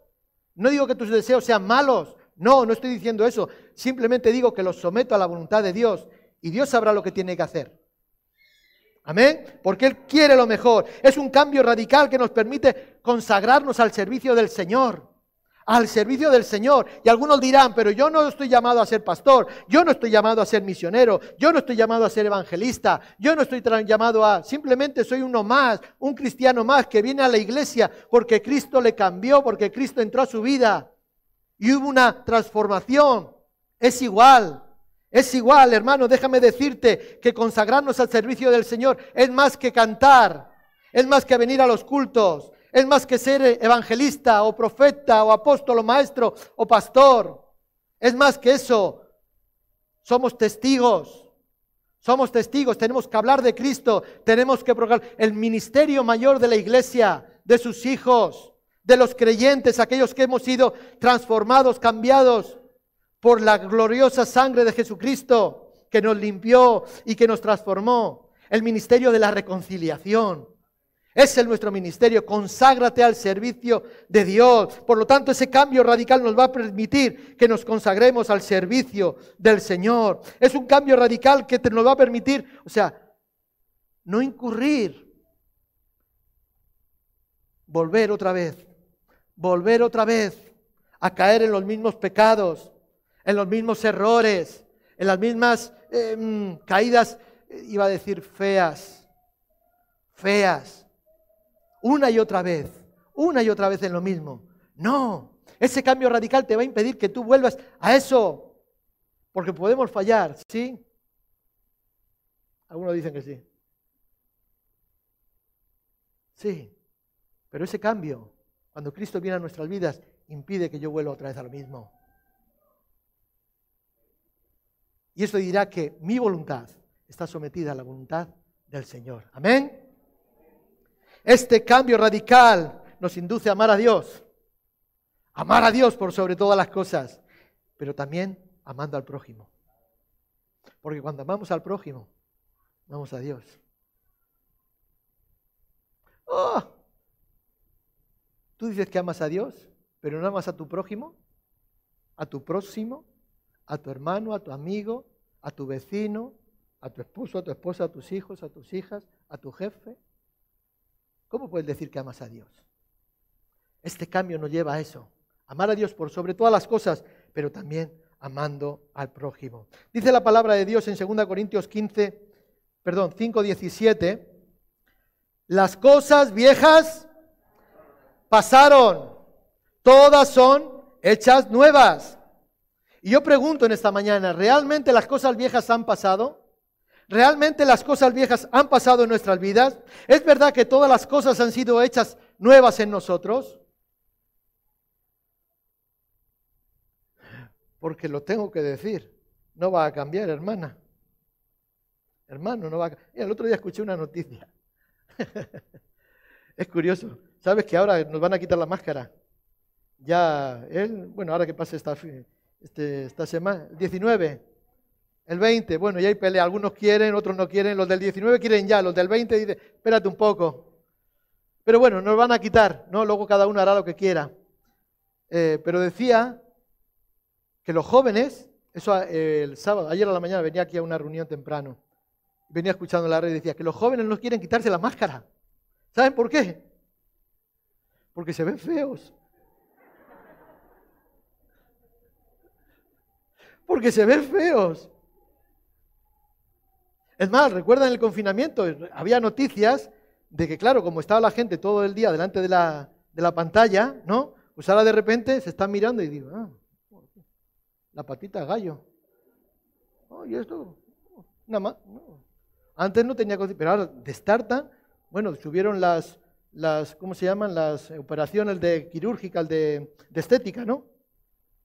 No digo que tus deseos sean malos, no, no estoy diciendo eso. Simplemente digo que los someto a la voluntad de Dios y Dios sabrá lo que tiene que hacer. Amén. Porque Él quiere lo mejor. Es un cambio radical que nos permite consagrarnos al servicio del Señor. Al servicio del Señor. Y algunos dirán, pero yo no estoy llamado a ser pastor, yo no estoy llamado a ser misionero, yo no estoy llamado a ser evangelista, yo no estoy llamado a, simplemente soy uno más, un cristiano más que viene a la iglesia porque Cristo le cambió, porque Cristo entró a su vida y hubo una transformación. Es igual. Es igual, hermano, déjame decirte que consagrarnos al servicio del Señor es más que cantar, es más que venir a los cultos, es más que ser evangelista o profeta o apóstol o maestro o pastor. Es más que eso. Somos testigos. Somos testigos. Tenemos que hablar de Cristo. Tenemos que probar el ministerio mayor de la iglesia, de sus hijos, de los creyentes, aquellos que hemos sido transformados, cambiados por la gloriosa sangre de Jesucristo que nos limpió y que nos transformó. El ministerio de la reconciliación. Ese es nuestro ministerio. Conságrate al servicio de Dios. Por lo tanto, ese cambio radical nos va a permitir que nos consagremos al servicio del Señor. Es un cambio radical que te nos va a permitir, o sea, no incurrir. Volver otra vez. Volver otra vez a caer en los mismos pecados en los mismos errores, en las mismas em, caídas, iba a decir feas, feas, una y otra vez, una y otra vez en lo mismo. No, ese cambio radical te va a impedir que tú vuelvas a eso, porque podemos fallar, ¿sí? Algunos dicen que sí. Sí, pero ese cambio, cuando Cristo viene a nuestras vidas, impide que yo vuelva otra vez a lo mismo. Y eso dirá que mi voluntad está sometida a la voluntad del Señor. Amén. Este cambio radical nos induce a amar a Dios. Amar a Dios por sobre todas las cosas, pero también amando al prójimo. Porque cuando amamos al prójimo, amamos a Dios. Oh, Tú dices que amas a Dios, pero no amas a tu prójimo, a tu próximo a tu hermano, a tu amigo, a tu vecino, a tu esposo, a tu esposa, a tus hijos, a tus hijas, a tu jefe. ¿Cómo puedes decir que amas a Dios? Este cambio nos lleva a eso. Amar a Dios por sobre todas las cosas, pero también amando al prójimo. Dice la palabra de Dios en 2 Corintios 15, perdón, 5, 17. Las cosas viejas pasaron, todas son hechas nuevas. Y yo pregunto en esta mañana, ¿realmente las cosas viejas han pasado? ¿Realmente las cosas viejas han pasado en nuestras vidas? ¿Es verdad que todas las cosas han sido hechas nuevas en nosotros? Porque lo tengo que decir, no va a cambiar, hermana. Hermano, no va a cambiar. El otro día escuché una noticia. es curioso. ¿Sabes que ahora nos van a quitar la máscara? Ya, él, bueno, ahora que pase esta este, esta semana, el 19, el 20, bueno, ya hay pelea, algunos quieren, otros no quieren, los del 19 quieren ya, los del 20 dicen, espérate un poco. Pero bueno, nos van a quitar, ¿no? Luego cada uno hará lo que quiera. Eh, pero decía que los jóvenes, eso eh, el sábado, ayer a la mañana venía aquí a una reunión temprano, venía escuchando la red y decía que los jóvenes no quieren quitarse la máscara. ¿Saben por qué? Porque se ven feos. Porque se ven feos. Es más, recuerdan el confinamiento, había noticias de que, claro, como estaba la gente todo el día delante de la, de la pantalla, ¿no? Pues ahora de repente se están mirando y digo, ah, la patita gallo. Oh, ¿y esto? Nada más. Antes no tenía pero ahora destartan. Bueno, subieron las, las, ¿cómo se llaman? Las operaciones de quirúrgicas de, de estética, ¿no?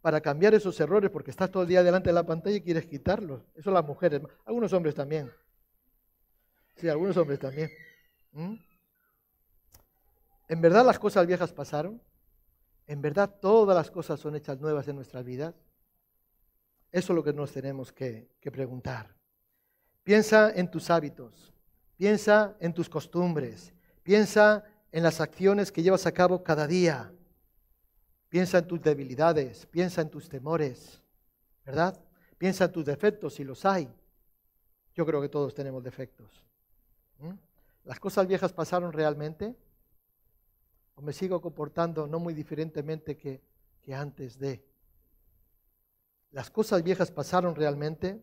Para cambiar esos errores, porque estás todo el día delante de la pantalla y quieres quitarlos. Eso las mujeres, algunos hombres también. Sí, algunos hombres también. ¿Mm? ¿En verdad las cosas viejas pasaron? ¿En verdad todas las cosas son hechas nuevas en nuestras vidas? Eso es lo que nos tenemos que, preguntar. Piensa en tus hábitos, piensa en tus costumbres, piensa en las acciones que llevas a cabo cada día. Piensa en tus debilidades, piensa en tus temores, ¿verdad? Piensa en tus defectos si los hay. Yo creo que todos tenemos defectos. ¿Mm? ¿Las cosas viejas pasaron realmente? ¿O me sigo comportando no muy diferentemente que, que antes de? ¿Las cosas viejas pasaron realmente?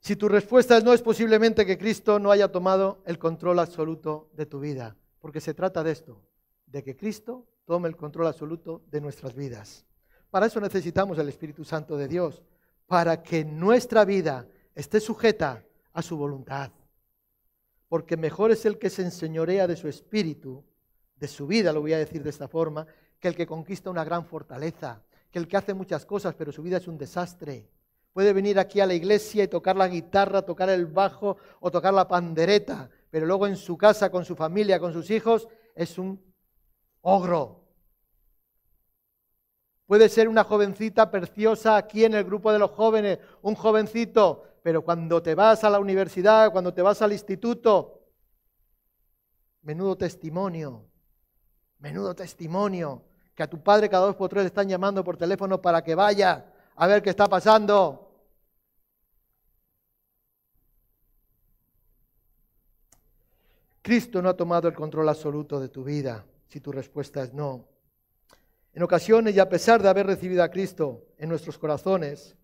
Si tu respuesta es no, es posiblemente que Cristo no haya tomado el control absoluto de tu vida, porque se trata de esto, de que Cristo tome el control absoluto de nuestras vidas. Para eso necesitamos el Espíritu Santo de Dios, para que nuestra vida esté sujeta a su voluntad. Porque mejor es el que se enseñorea de su espíritu, de su vida, lo voy a decir de esta forma, que el que conquista una gran fortaleza, que el que hace muchas cosas, pero su vida es un desastre. Puede venir aquí a la iglesia y tocar la guitarra, tocar el bajo o tocar la pandereta, pero luego en su casa, con su familia, con sus hijos, es un ogro. Puede ser una jovencita preciosa aquí en el grupo de los jóvenes, un jovencito, pero cuando te vas a la universidad, cuando te vas al instituto, menudo testimonio, menudo testimonio que a tu padre cada dos por tres le están llamando por teléfono para que vaya a ver qué está pasando. Cristo no ha tomado el control absoluto de tu vida, si tu respuesta es no. En ocasiones, y a pesar de haber recibido a Cristo en nuestros corazones,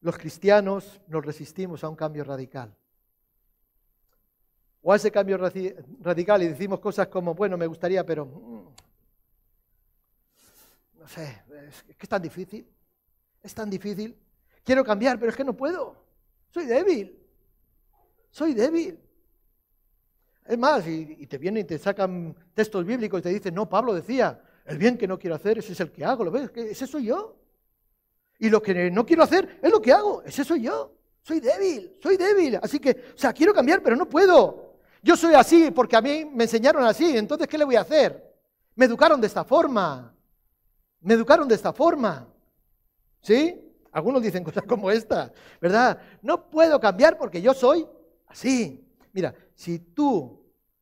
los cristianos nos resistimos a un cambio radical. O a ese cambio radical y decimos cosas como, bueno, me gustaría, pero mm, no sé, es que es tan difícil, es tan difícil. Quiero cambiar, pero es que no puedo. Soy débil, soy débil. Es más, y, te vienen y te sacan textos bíblicos y te dicen, no, Pablo decía, el bien que no quiero hacer, ese es el que hago, ¿lo ves? Ese soy yo. Y lo que no quiero hacer es lo que hago, ese soy yo. Soy débil, soy débil. Así que, o sea, quiero cambiar, pero no puedo. Yo soy así porque a mí me enseñaron así, entonces, ¿qué le voy a hacer? Me educaron de esta forma. Me educaron de esta forma. ¿Sí? Algunos dicen cosas como esta, ¿verdad? No puedo cambiar porque yo soy así. Mira, si tú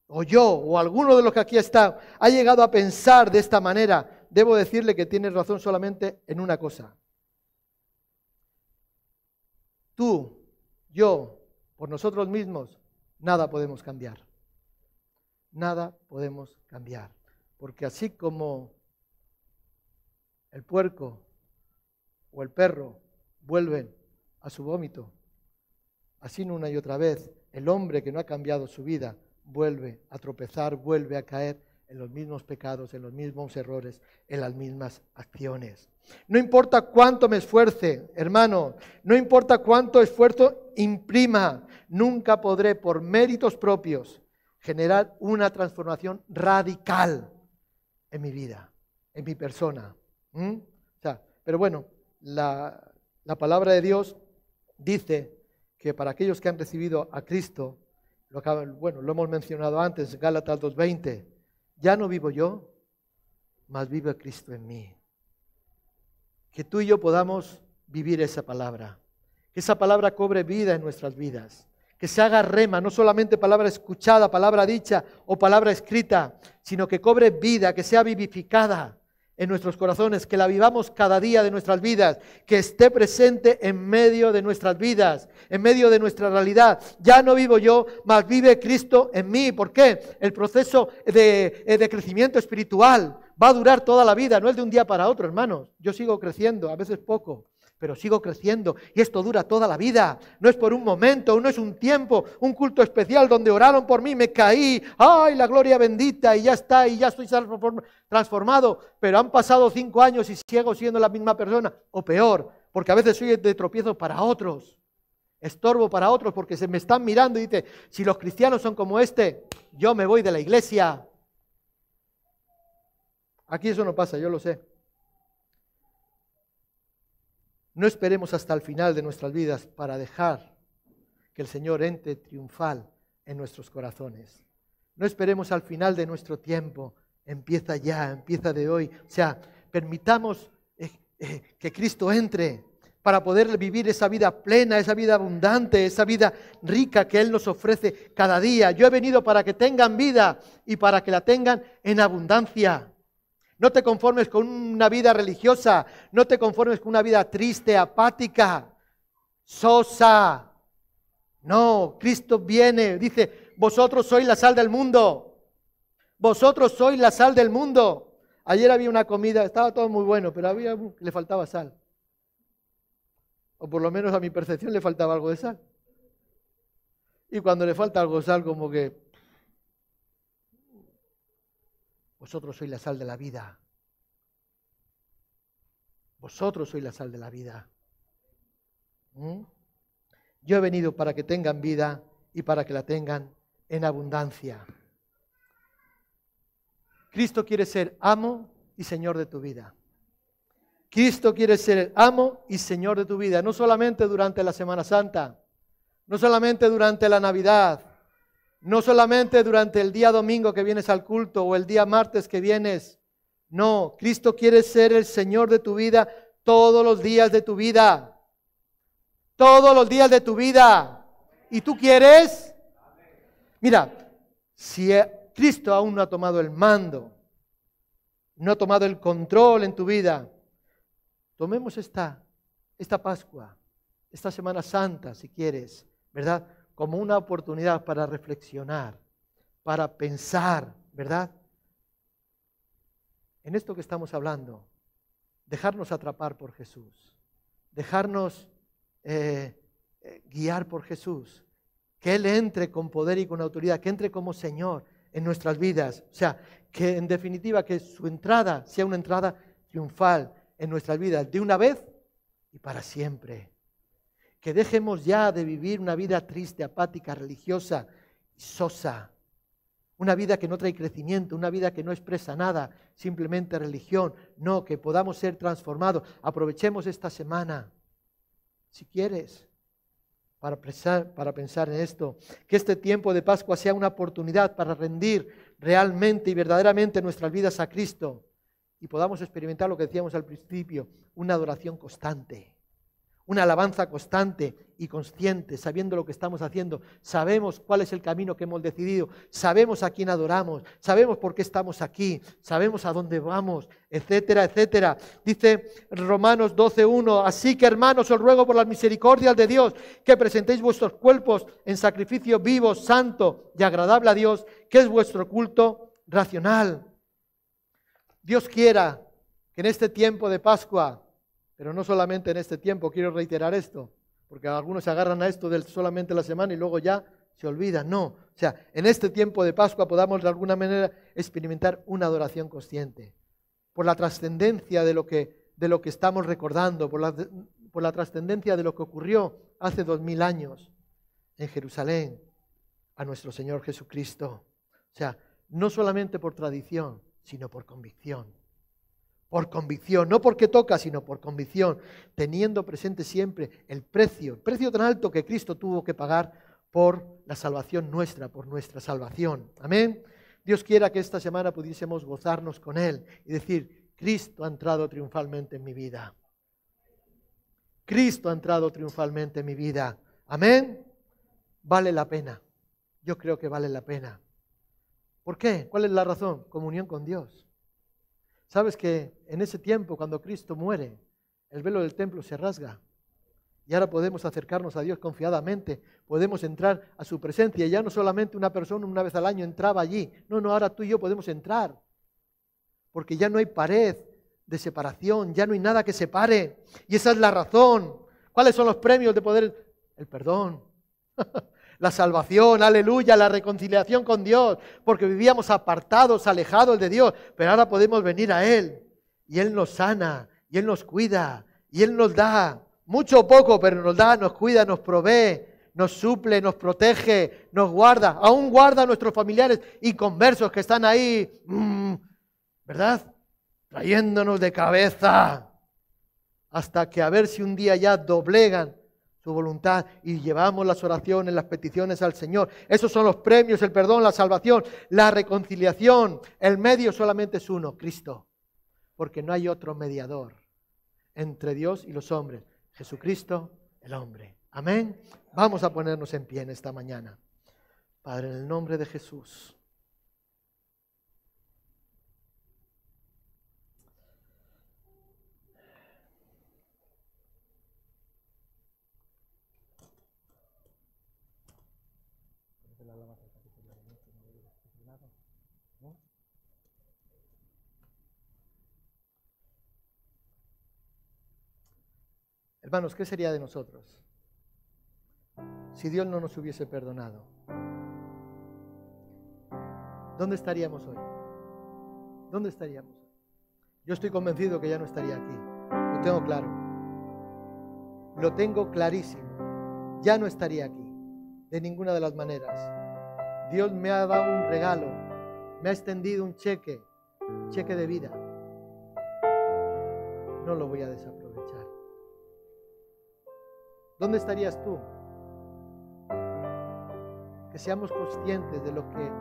o yo o alguno de los que aquí está ha llegado a pensar de esta manera, debo decirle que tienes razón solamente en una cosa. Tú, yo, por nosotros mismos, nada podemos cambiar. Nada podemos cambiar. Porque así como el puerco o el perro vuelven a su vómito. Así una y otra vez, el hombre que no ha cambiado su vida vuelve a tropezar, vuelve a caer en los mismos pecados, en los mismos errores, en las mismas acciones. No importa cuánto me esfuerce, hermano, no importa cuánto esfuerzo imprima, nunca podré por méritos propios generar una transformación radical en mi vida, en mi persona. Pero bueno, la, palabra de Dios dice que para aquellos que han recibido a Cristo, lo bueno, lo hemos mencionado antes, Gálatas 2.20, ya no vivo yo, mas vive Cristo en mí. Que tú y yo podamos vivir esa palabra, que esa palabra cobre vida en nuestras vidas, que se haga rema, no solamente palabra escuchada, palabra dicha o palabra escrita, sino que cobre vida, que sea vivificada en nuestros corazones, que la vivamos cada día de nuestras vidas, que esté presente en medio de nuestras vidas, en medio de nuestra realidad. Ya no vivo yo, mas vive Cristo en mí. ¿Por qué? El proceso de, eh, de crecimiento espiritual va a durar toda la vida, no es de un día para otro, hermanos. Yo sigo creciendo, a veces poco, pero sigo creciendo y esto dura toda la vida. No es por un momento, no es un tiempo, un culto especial donde oraron por mí, me caí, ay, la gloria bendita y ya está, y ya estoy transformado, pero han pasado cinco años y sigo siendo la misma persona, o peor, porque a veces soy de tropiezo para otros. estorbo para otros porque se me están mirando y dice, si los cristianos son como este, yo me voy de la iglesia. Aquí eso no pasa, yo lo sé. No esperemos hasta el final de nuestras vidas para dejar que el Señor entre triunfal en nuestros corazones. No esperemos al final de nuestro tiempo. Empieza ya, empieza de hoy. O sea, permitamos eh, eh, que Cristo entre para poder vivir esa vida plena, esa vida abundante, esa vida rica que Él nos ofrece cada día. Yo he venido para que tengan vida y para que la tengan en abundancia. No te conformes con una vida religiosa, no te conformes con una vida triste, apática, sosa. No, Cristo viene, dice, vosotros sois la sal del mundo. Vosotros sois la sal del mundo. Ayer había una comida, estaba todo muy bueno, pero había le faltaba sal. O por lo menos a mi percepción le faltaba algo de sal. Y cuando le falta algo de sal, como que vosotros sois la sal de la vida. Vosotros sois la sal de la vida. ¿Mm? Yo he venido para que tengan vida y para que la tengan en abundancia. Cristo quiere ser amo y Señor de tu vida. Cristo quiere ser el amo y Señor de tu vida, no solamente durante la Semana Santa, no solamente durante la Navidad, no solamente durante el día domingo que vienes al culto o el día martes que vienes. No, Cristo quiere ser el Señor de tu vida todos los días de tu vida. Todos los días de tu vida. ¿Y tú quieres? Mira, si Cristo aún no ha tomado el mando, no ha tomado el control en tu vida, Tomemos esta, esta Pascua, esta Semana Santa, si quieres, ¿verdad? Como una oportunidad para reflexionar, para pensar, ¿verdad? En esto que estamos hablando, dejarnos atrapar por Jesús, dejarnos eh, eh, guiar por Jesús, que Él entre con poder y con autoridad, que entre como Señor en nuestras vidas. O sea, que en definitiva que su entrada sea una entrada triunfal, en nuestras vidas de una vez y para siempre. Que dejemos ya de vivir una vida triste, apática, religiosa y sosa. Una vida que no trae crecimiento, una vida que no expresa nada, simplemente religión. No, que podamos ser transformados. Aprovechemos esta semana, si quieres, para pensar, para pensar en esto. Que este tiempo de Pascua sea una oportunidad para rendir realmente y verdaderamente nuestras vidas a Cristo y podamos experimentar lo que decíamos al principio, una adoración constante, una alabanza constante y consciente, sabiendo lo que estamos haciendo. Sabemos cuál es el camino que hemos decidido, sabemos a quién adoramos, sabemos por qué estamos aquí, sabemos a dónde vamos, etcétera, etcétera. Dice Romanos 12.1, así que hermanos os ruego por las misericordias de Dios que presentéis vuestros cuerpos en sacrificio vivo, santo y agradable a Dios, que es vuestro culto racional. Dios quiera que en este tiempo de Pascua, pero no solamente en este tiempo, quiero reiterar esto, porque algunos se agarran a esto solamente la semana y luego ya se olvidan. No, o sea, en este tiempo de Pascua podamos de alguna manera experimentar una adoración consciente, por la trascendencia de lo que, de lo que estamos recordando, por la, por la trascendencia de lo que ocurrió hace dos mil años en Jerusalén a nuestro Señor Jesucristo. O sea, no solamente por tradición, sino por convicción. Por convicción, no porque toca, sino por convicción, teniendo presente siempre el precio, el precio tan alto que Cristo tuvo que pagar por la salvación nuestra, por nuestra salvación. Amén. Dios quiera que esta semana pudiésemos gozarnos con Él y decir, Cristo ha entrado triunfalmente en mi vida. Cristo ha entrado triunfalmente en mi vida. Amén. Vale la pena. Yo creo que vale la pena. ¿Por qué? ¿Cuál es la razón? Comunión con Dios. Sabes que en ese tiempo, cuando Cristo muere, el velo del templo se rasga. Y ahora podemos acercarnos a Dios confiadamente, podemos entrar a su presencia. Ya no solamente una persona una vez al año entraba allí, no, no, ahora tú y yo podemos entrar. Porque ya no hay pared de separación, ya no hay nada que separe. Y esa es la razón. ¿Cuáles son los premios de poder? El perdón. la salvación, aleluya, la reconciliación con Dios, porque vivíamos apartados, alejados de Dios, pero ahora podemos venir a Él y Él nos sana, y Él nos cuida, y Él nos da, mucho o poco, pero nos da, nos cuida, nos provee, nos suple, nos protege, nos guarda, aún guarda a nuestros familiares y conversos que están ahí, mm, ¿verdad? Trayéndonos de cabeza hasta que a ver si un día ya doblegan su voluntad y llevamos las oraciones, las peticiones al Señor. Esos son los premios, el perdón, la salvación, la reconciliación. El medio solamente es uno, Cristo, porque no hay otro mediador entre Dios y los hombres, Jesucristo el hombre. Amén. Vamos a ponernos en pie en esta mañana. Padre, en el nombre de Jesús. Hermanos, ¿qué sería de nosotros? si Dios no nos hubiese perdonado? ¿Dónde estaríamos hoy? ¿Dónde estaríamos? Yo estoy convencido que ya no estaría aquí. Lo tengo claro. Lo tengo clarísimo. Ya no estaría aquí. De ninguna de las maneras. Dios me ha dado un regalo. Me ha extendido un cheque. Cheque de vida. No lo voy a desaprovechar. ¿Dónde estarías tú? seamos conscientes de lo que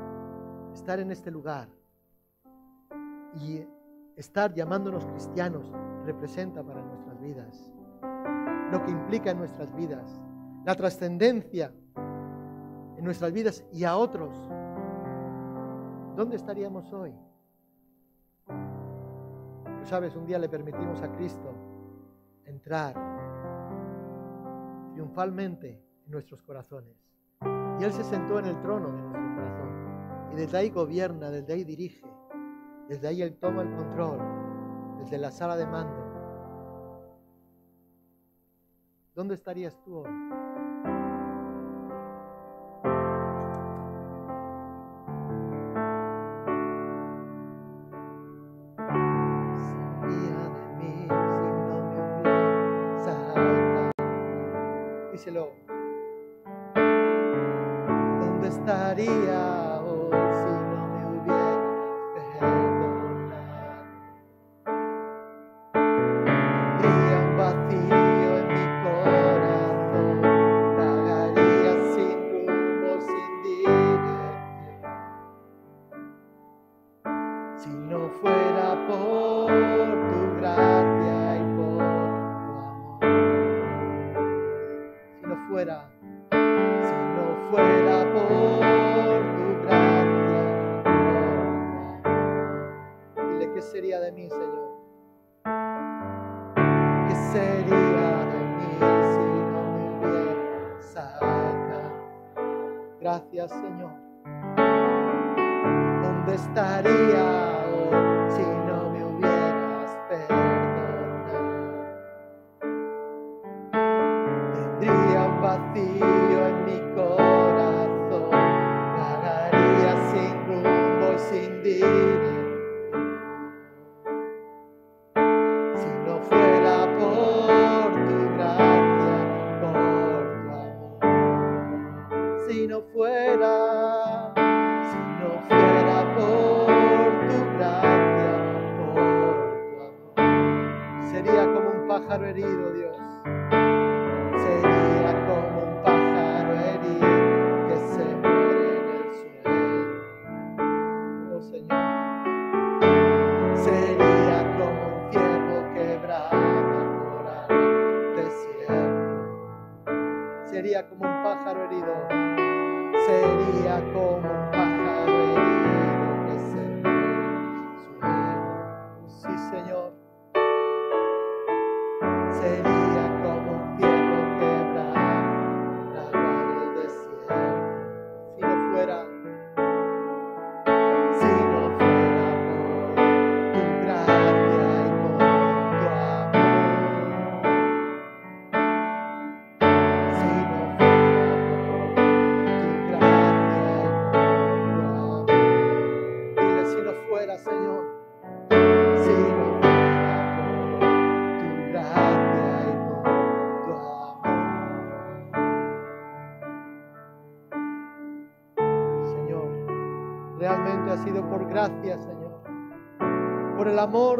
estar en este lugar y estar llamándonos cristianos representa para nuestras vidas, lo que implica en nuestras vidas, la trascendencia en nuestras vidas y a otros. ¿Dónde estaríamos hoy? Tú sabes, un día le permitimos a Cristo entrar triunfalmente en nuestros corazones. Y Él se sentó en el trono de nuestro corazón. Y desde ahí gobierna, desde ahí dirige. Desde ahí Él toma el control. Desde la sala de mando. ¿Dónde estarías tú hoy?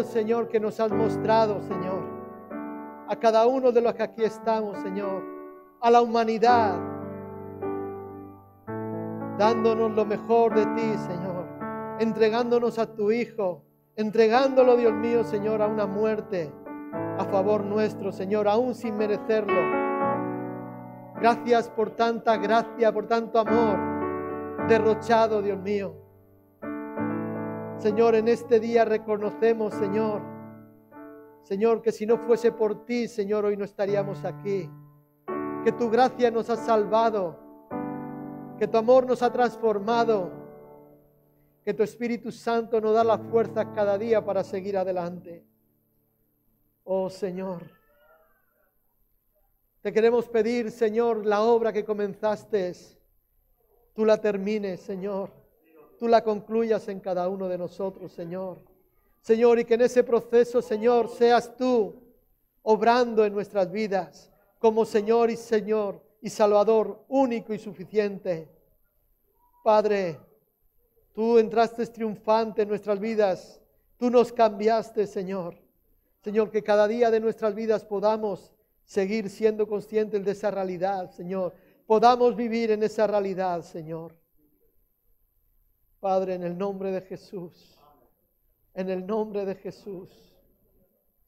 Señor, que nos has mostrado, Señor. A cada uno de los que aquí estamos, Señor. A la humanidad. Dándonos lo mejor de ti, Señor. Entregándonos a tu Hijo. Entregándolo, Dios mío, Señor, a una muerte a favor nuestro, Señor, aún sin merecerlo. Gracias por tanta gracia, por tanto amor derrochado, Dios mío. Señor, en este día reconocemos, Señor, Señor, que si no fuese por ti, Señor, hoy no estaríamos aquí. Que tu gracia nos ha salvado, que tu amor nos ha transformado, que tu Espíritu Santo nos da la fuerza cada día para seguir adelante. Oh Señor, te queremos pedir, Señor, la obra que comenzaste, tú la termines, Señor. Tú la concluyas en cada uno de nosotros, Señor. Señor, y que en ese proceso, Señor, seas tú obrando en nuestras vidas como Señor y Señor y Salvador único y suficiente. Padre, tú entraste triunfante en nuestras vidas. Tú nos cambiaste, Señor. Señor, que cada día de nuestras vidas podamos seguir siendo conscientes de esa realidad, Señor. Podamos vivir en esa realidad, Señor. Padre, en el nombre de Jesús, en el nombre de Jesús,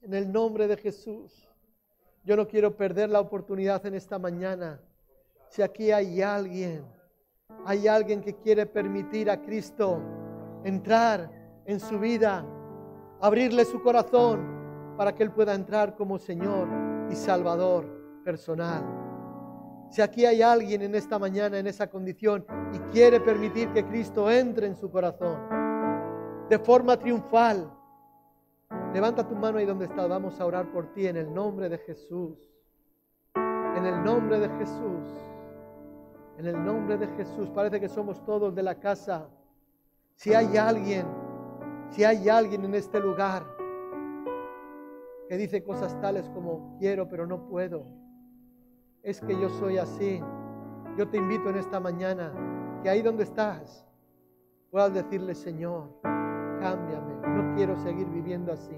en el nombre de Jesús. Yo no quiero perder la oportunidad en esta mañana. Si aquí hay alguien, hay alguien que quiere permitir a Cristo entrar en su vida, abrirle su corazón, para que Él pueda entrar como Señor y Salvador personal. Si aquí hay alguien en esta mañana en esa condición y quiere permitir que Cristo entre en su corazón de forma triunfal, levanta tu mano ahí donde estás. Vamos a orar por ti en el nombre de Jesús. En el nombre de Jesús. En el nombre de Jesús. Parece que somos todos de la casa. Si hay alguien, si hay alguien en este lugar que dice cosas tales como quiero pero no puedo. Es que yo soy así. Yo te invito en esta mañana que ahí donde estás puedas decirle, Señor, cámbiame. No quiero seguir viviendo así.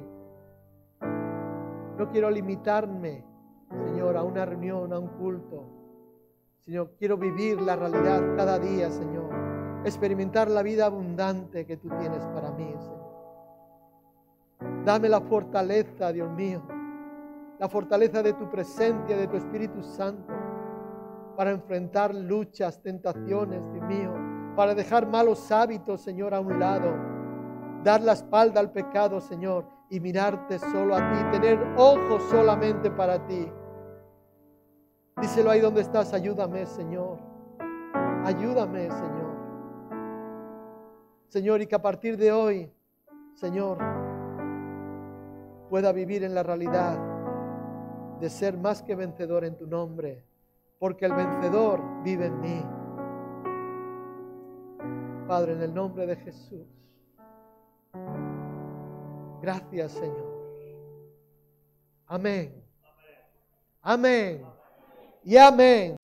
No quiero limitarme, Señor, a una reunión, a un culto. Señor, quiero vivir la realidad cada día, Señor. Experimentar la vida abundante que tú tienes para mí, Señor. Dame la fortaleza, Dios mío, la fortaleza de tu presencia, de tu Espíritu Santo, para enfrentar luchas, tentaciones, Dios mío, para dejar malos hábitos, Señor, a un lado, dar la espalda al pecado, Señor, y mirarte solo a ti, tener ojos solamente para ti. Díselo ahí donde estás, ayúdame, Señor. Ayúdame, Señor. Señor, y que a partir de hoy, Señor, pueda vivir en la realidad de ser más que vencedor en tu nombre, porque el vencedor vive en mí. Padre, en el nombre de Jesús. Gracias, Señor. Amén. Amén. Y amén.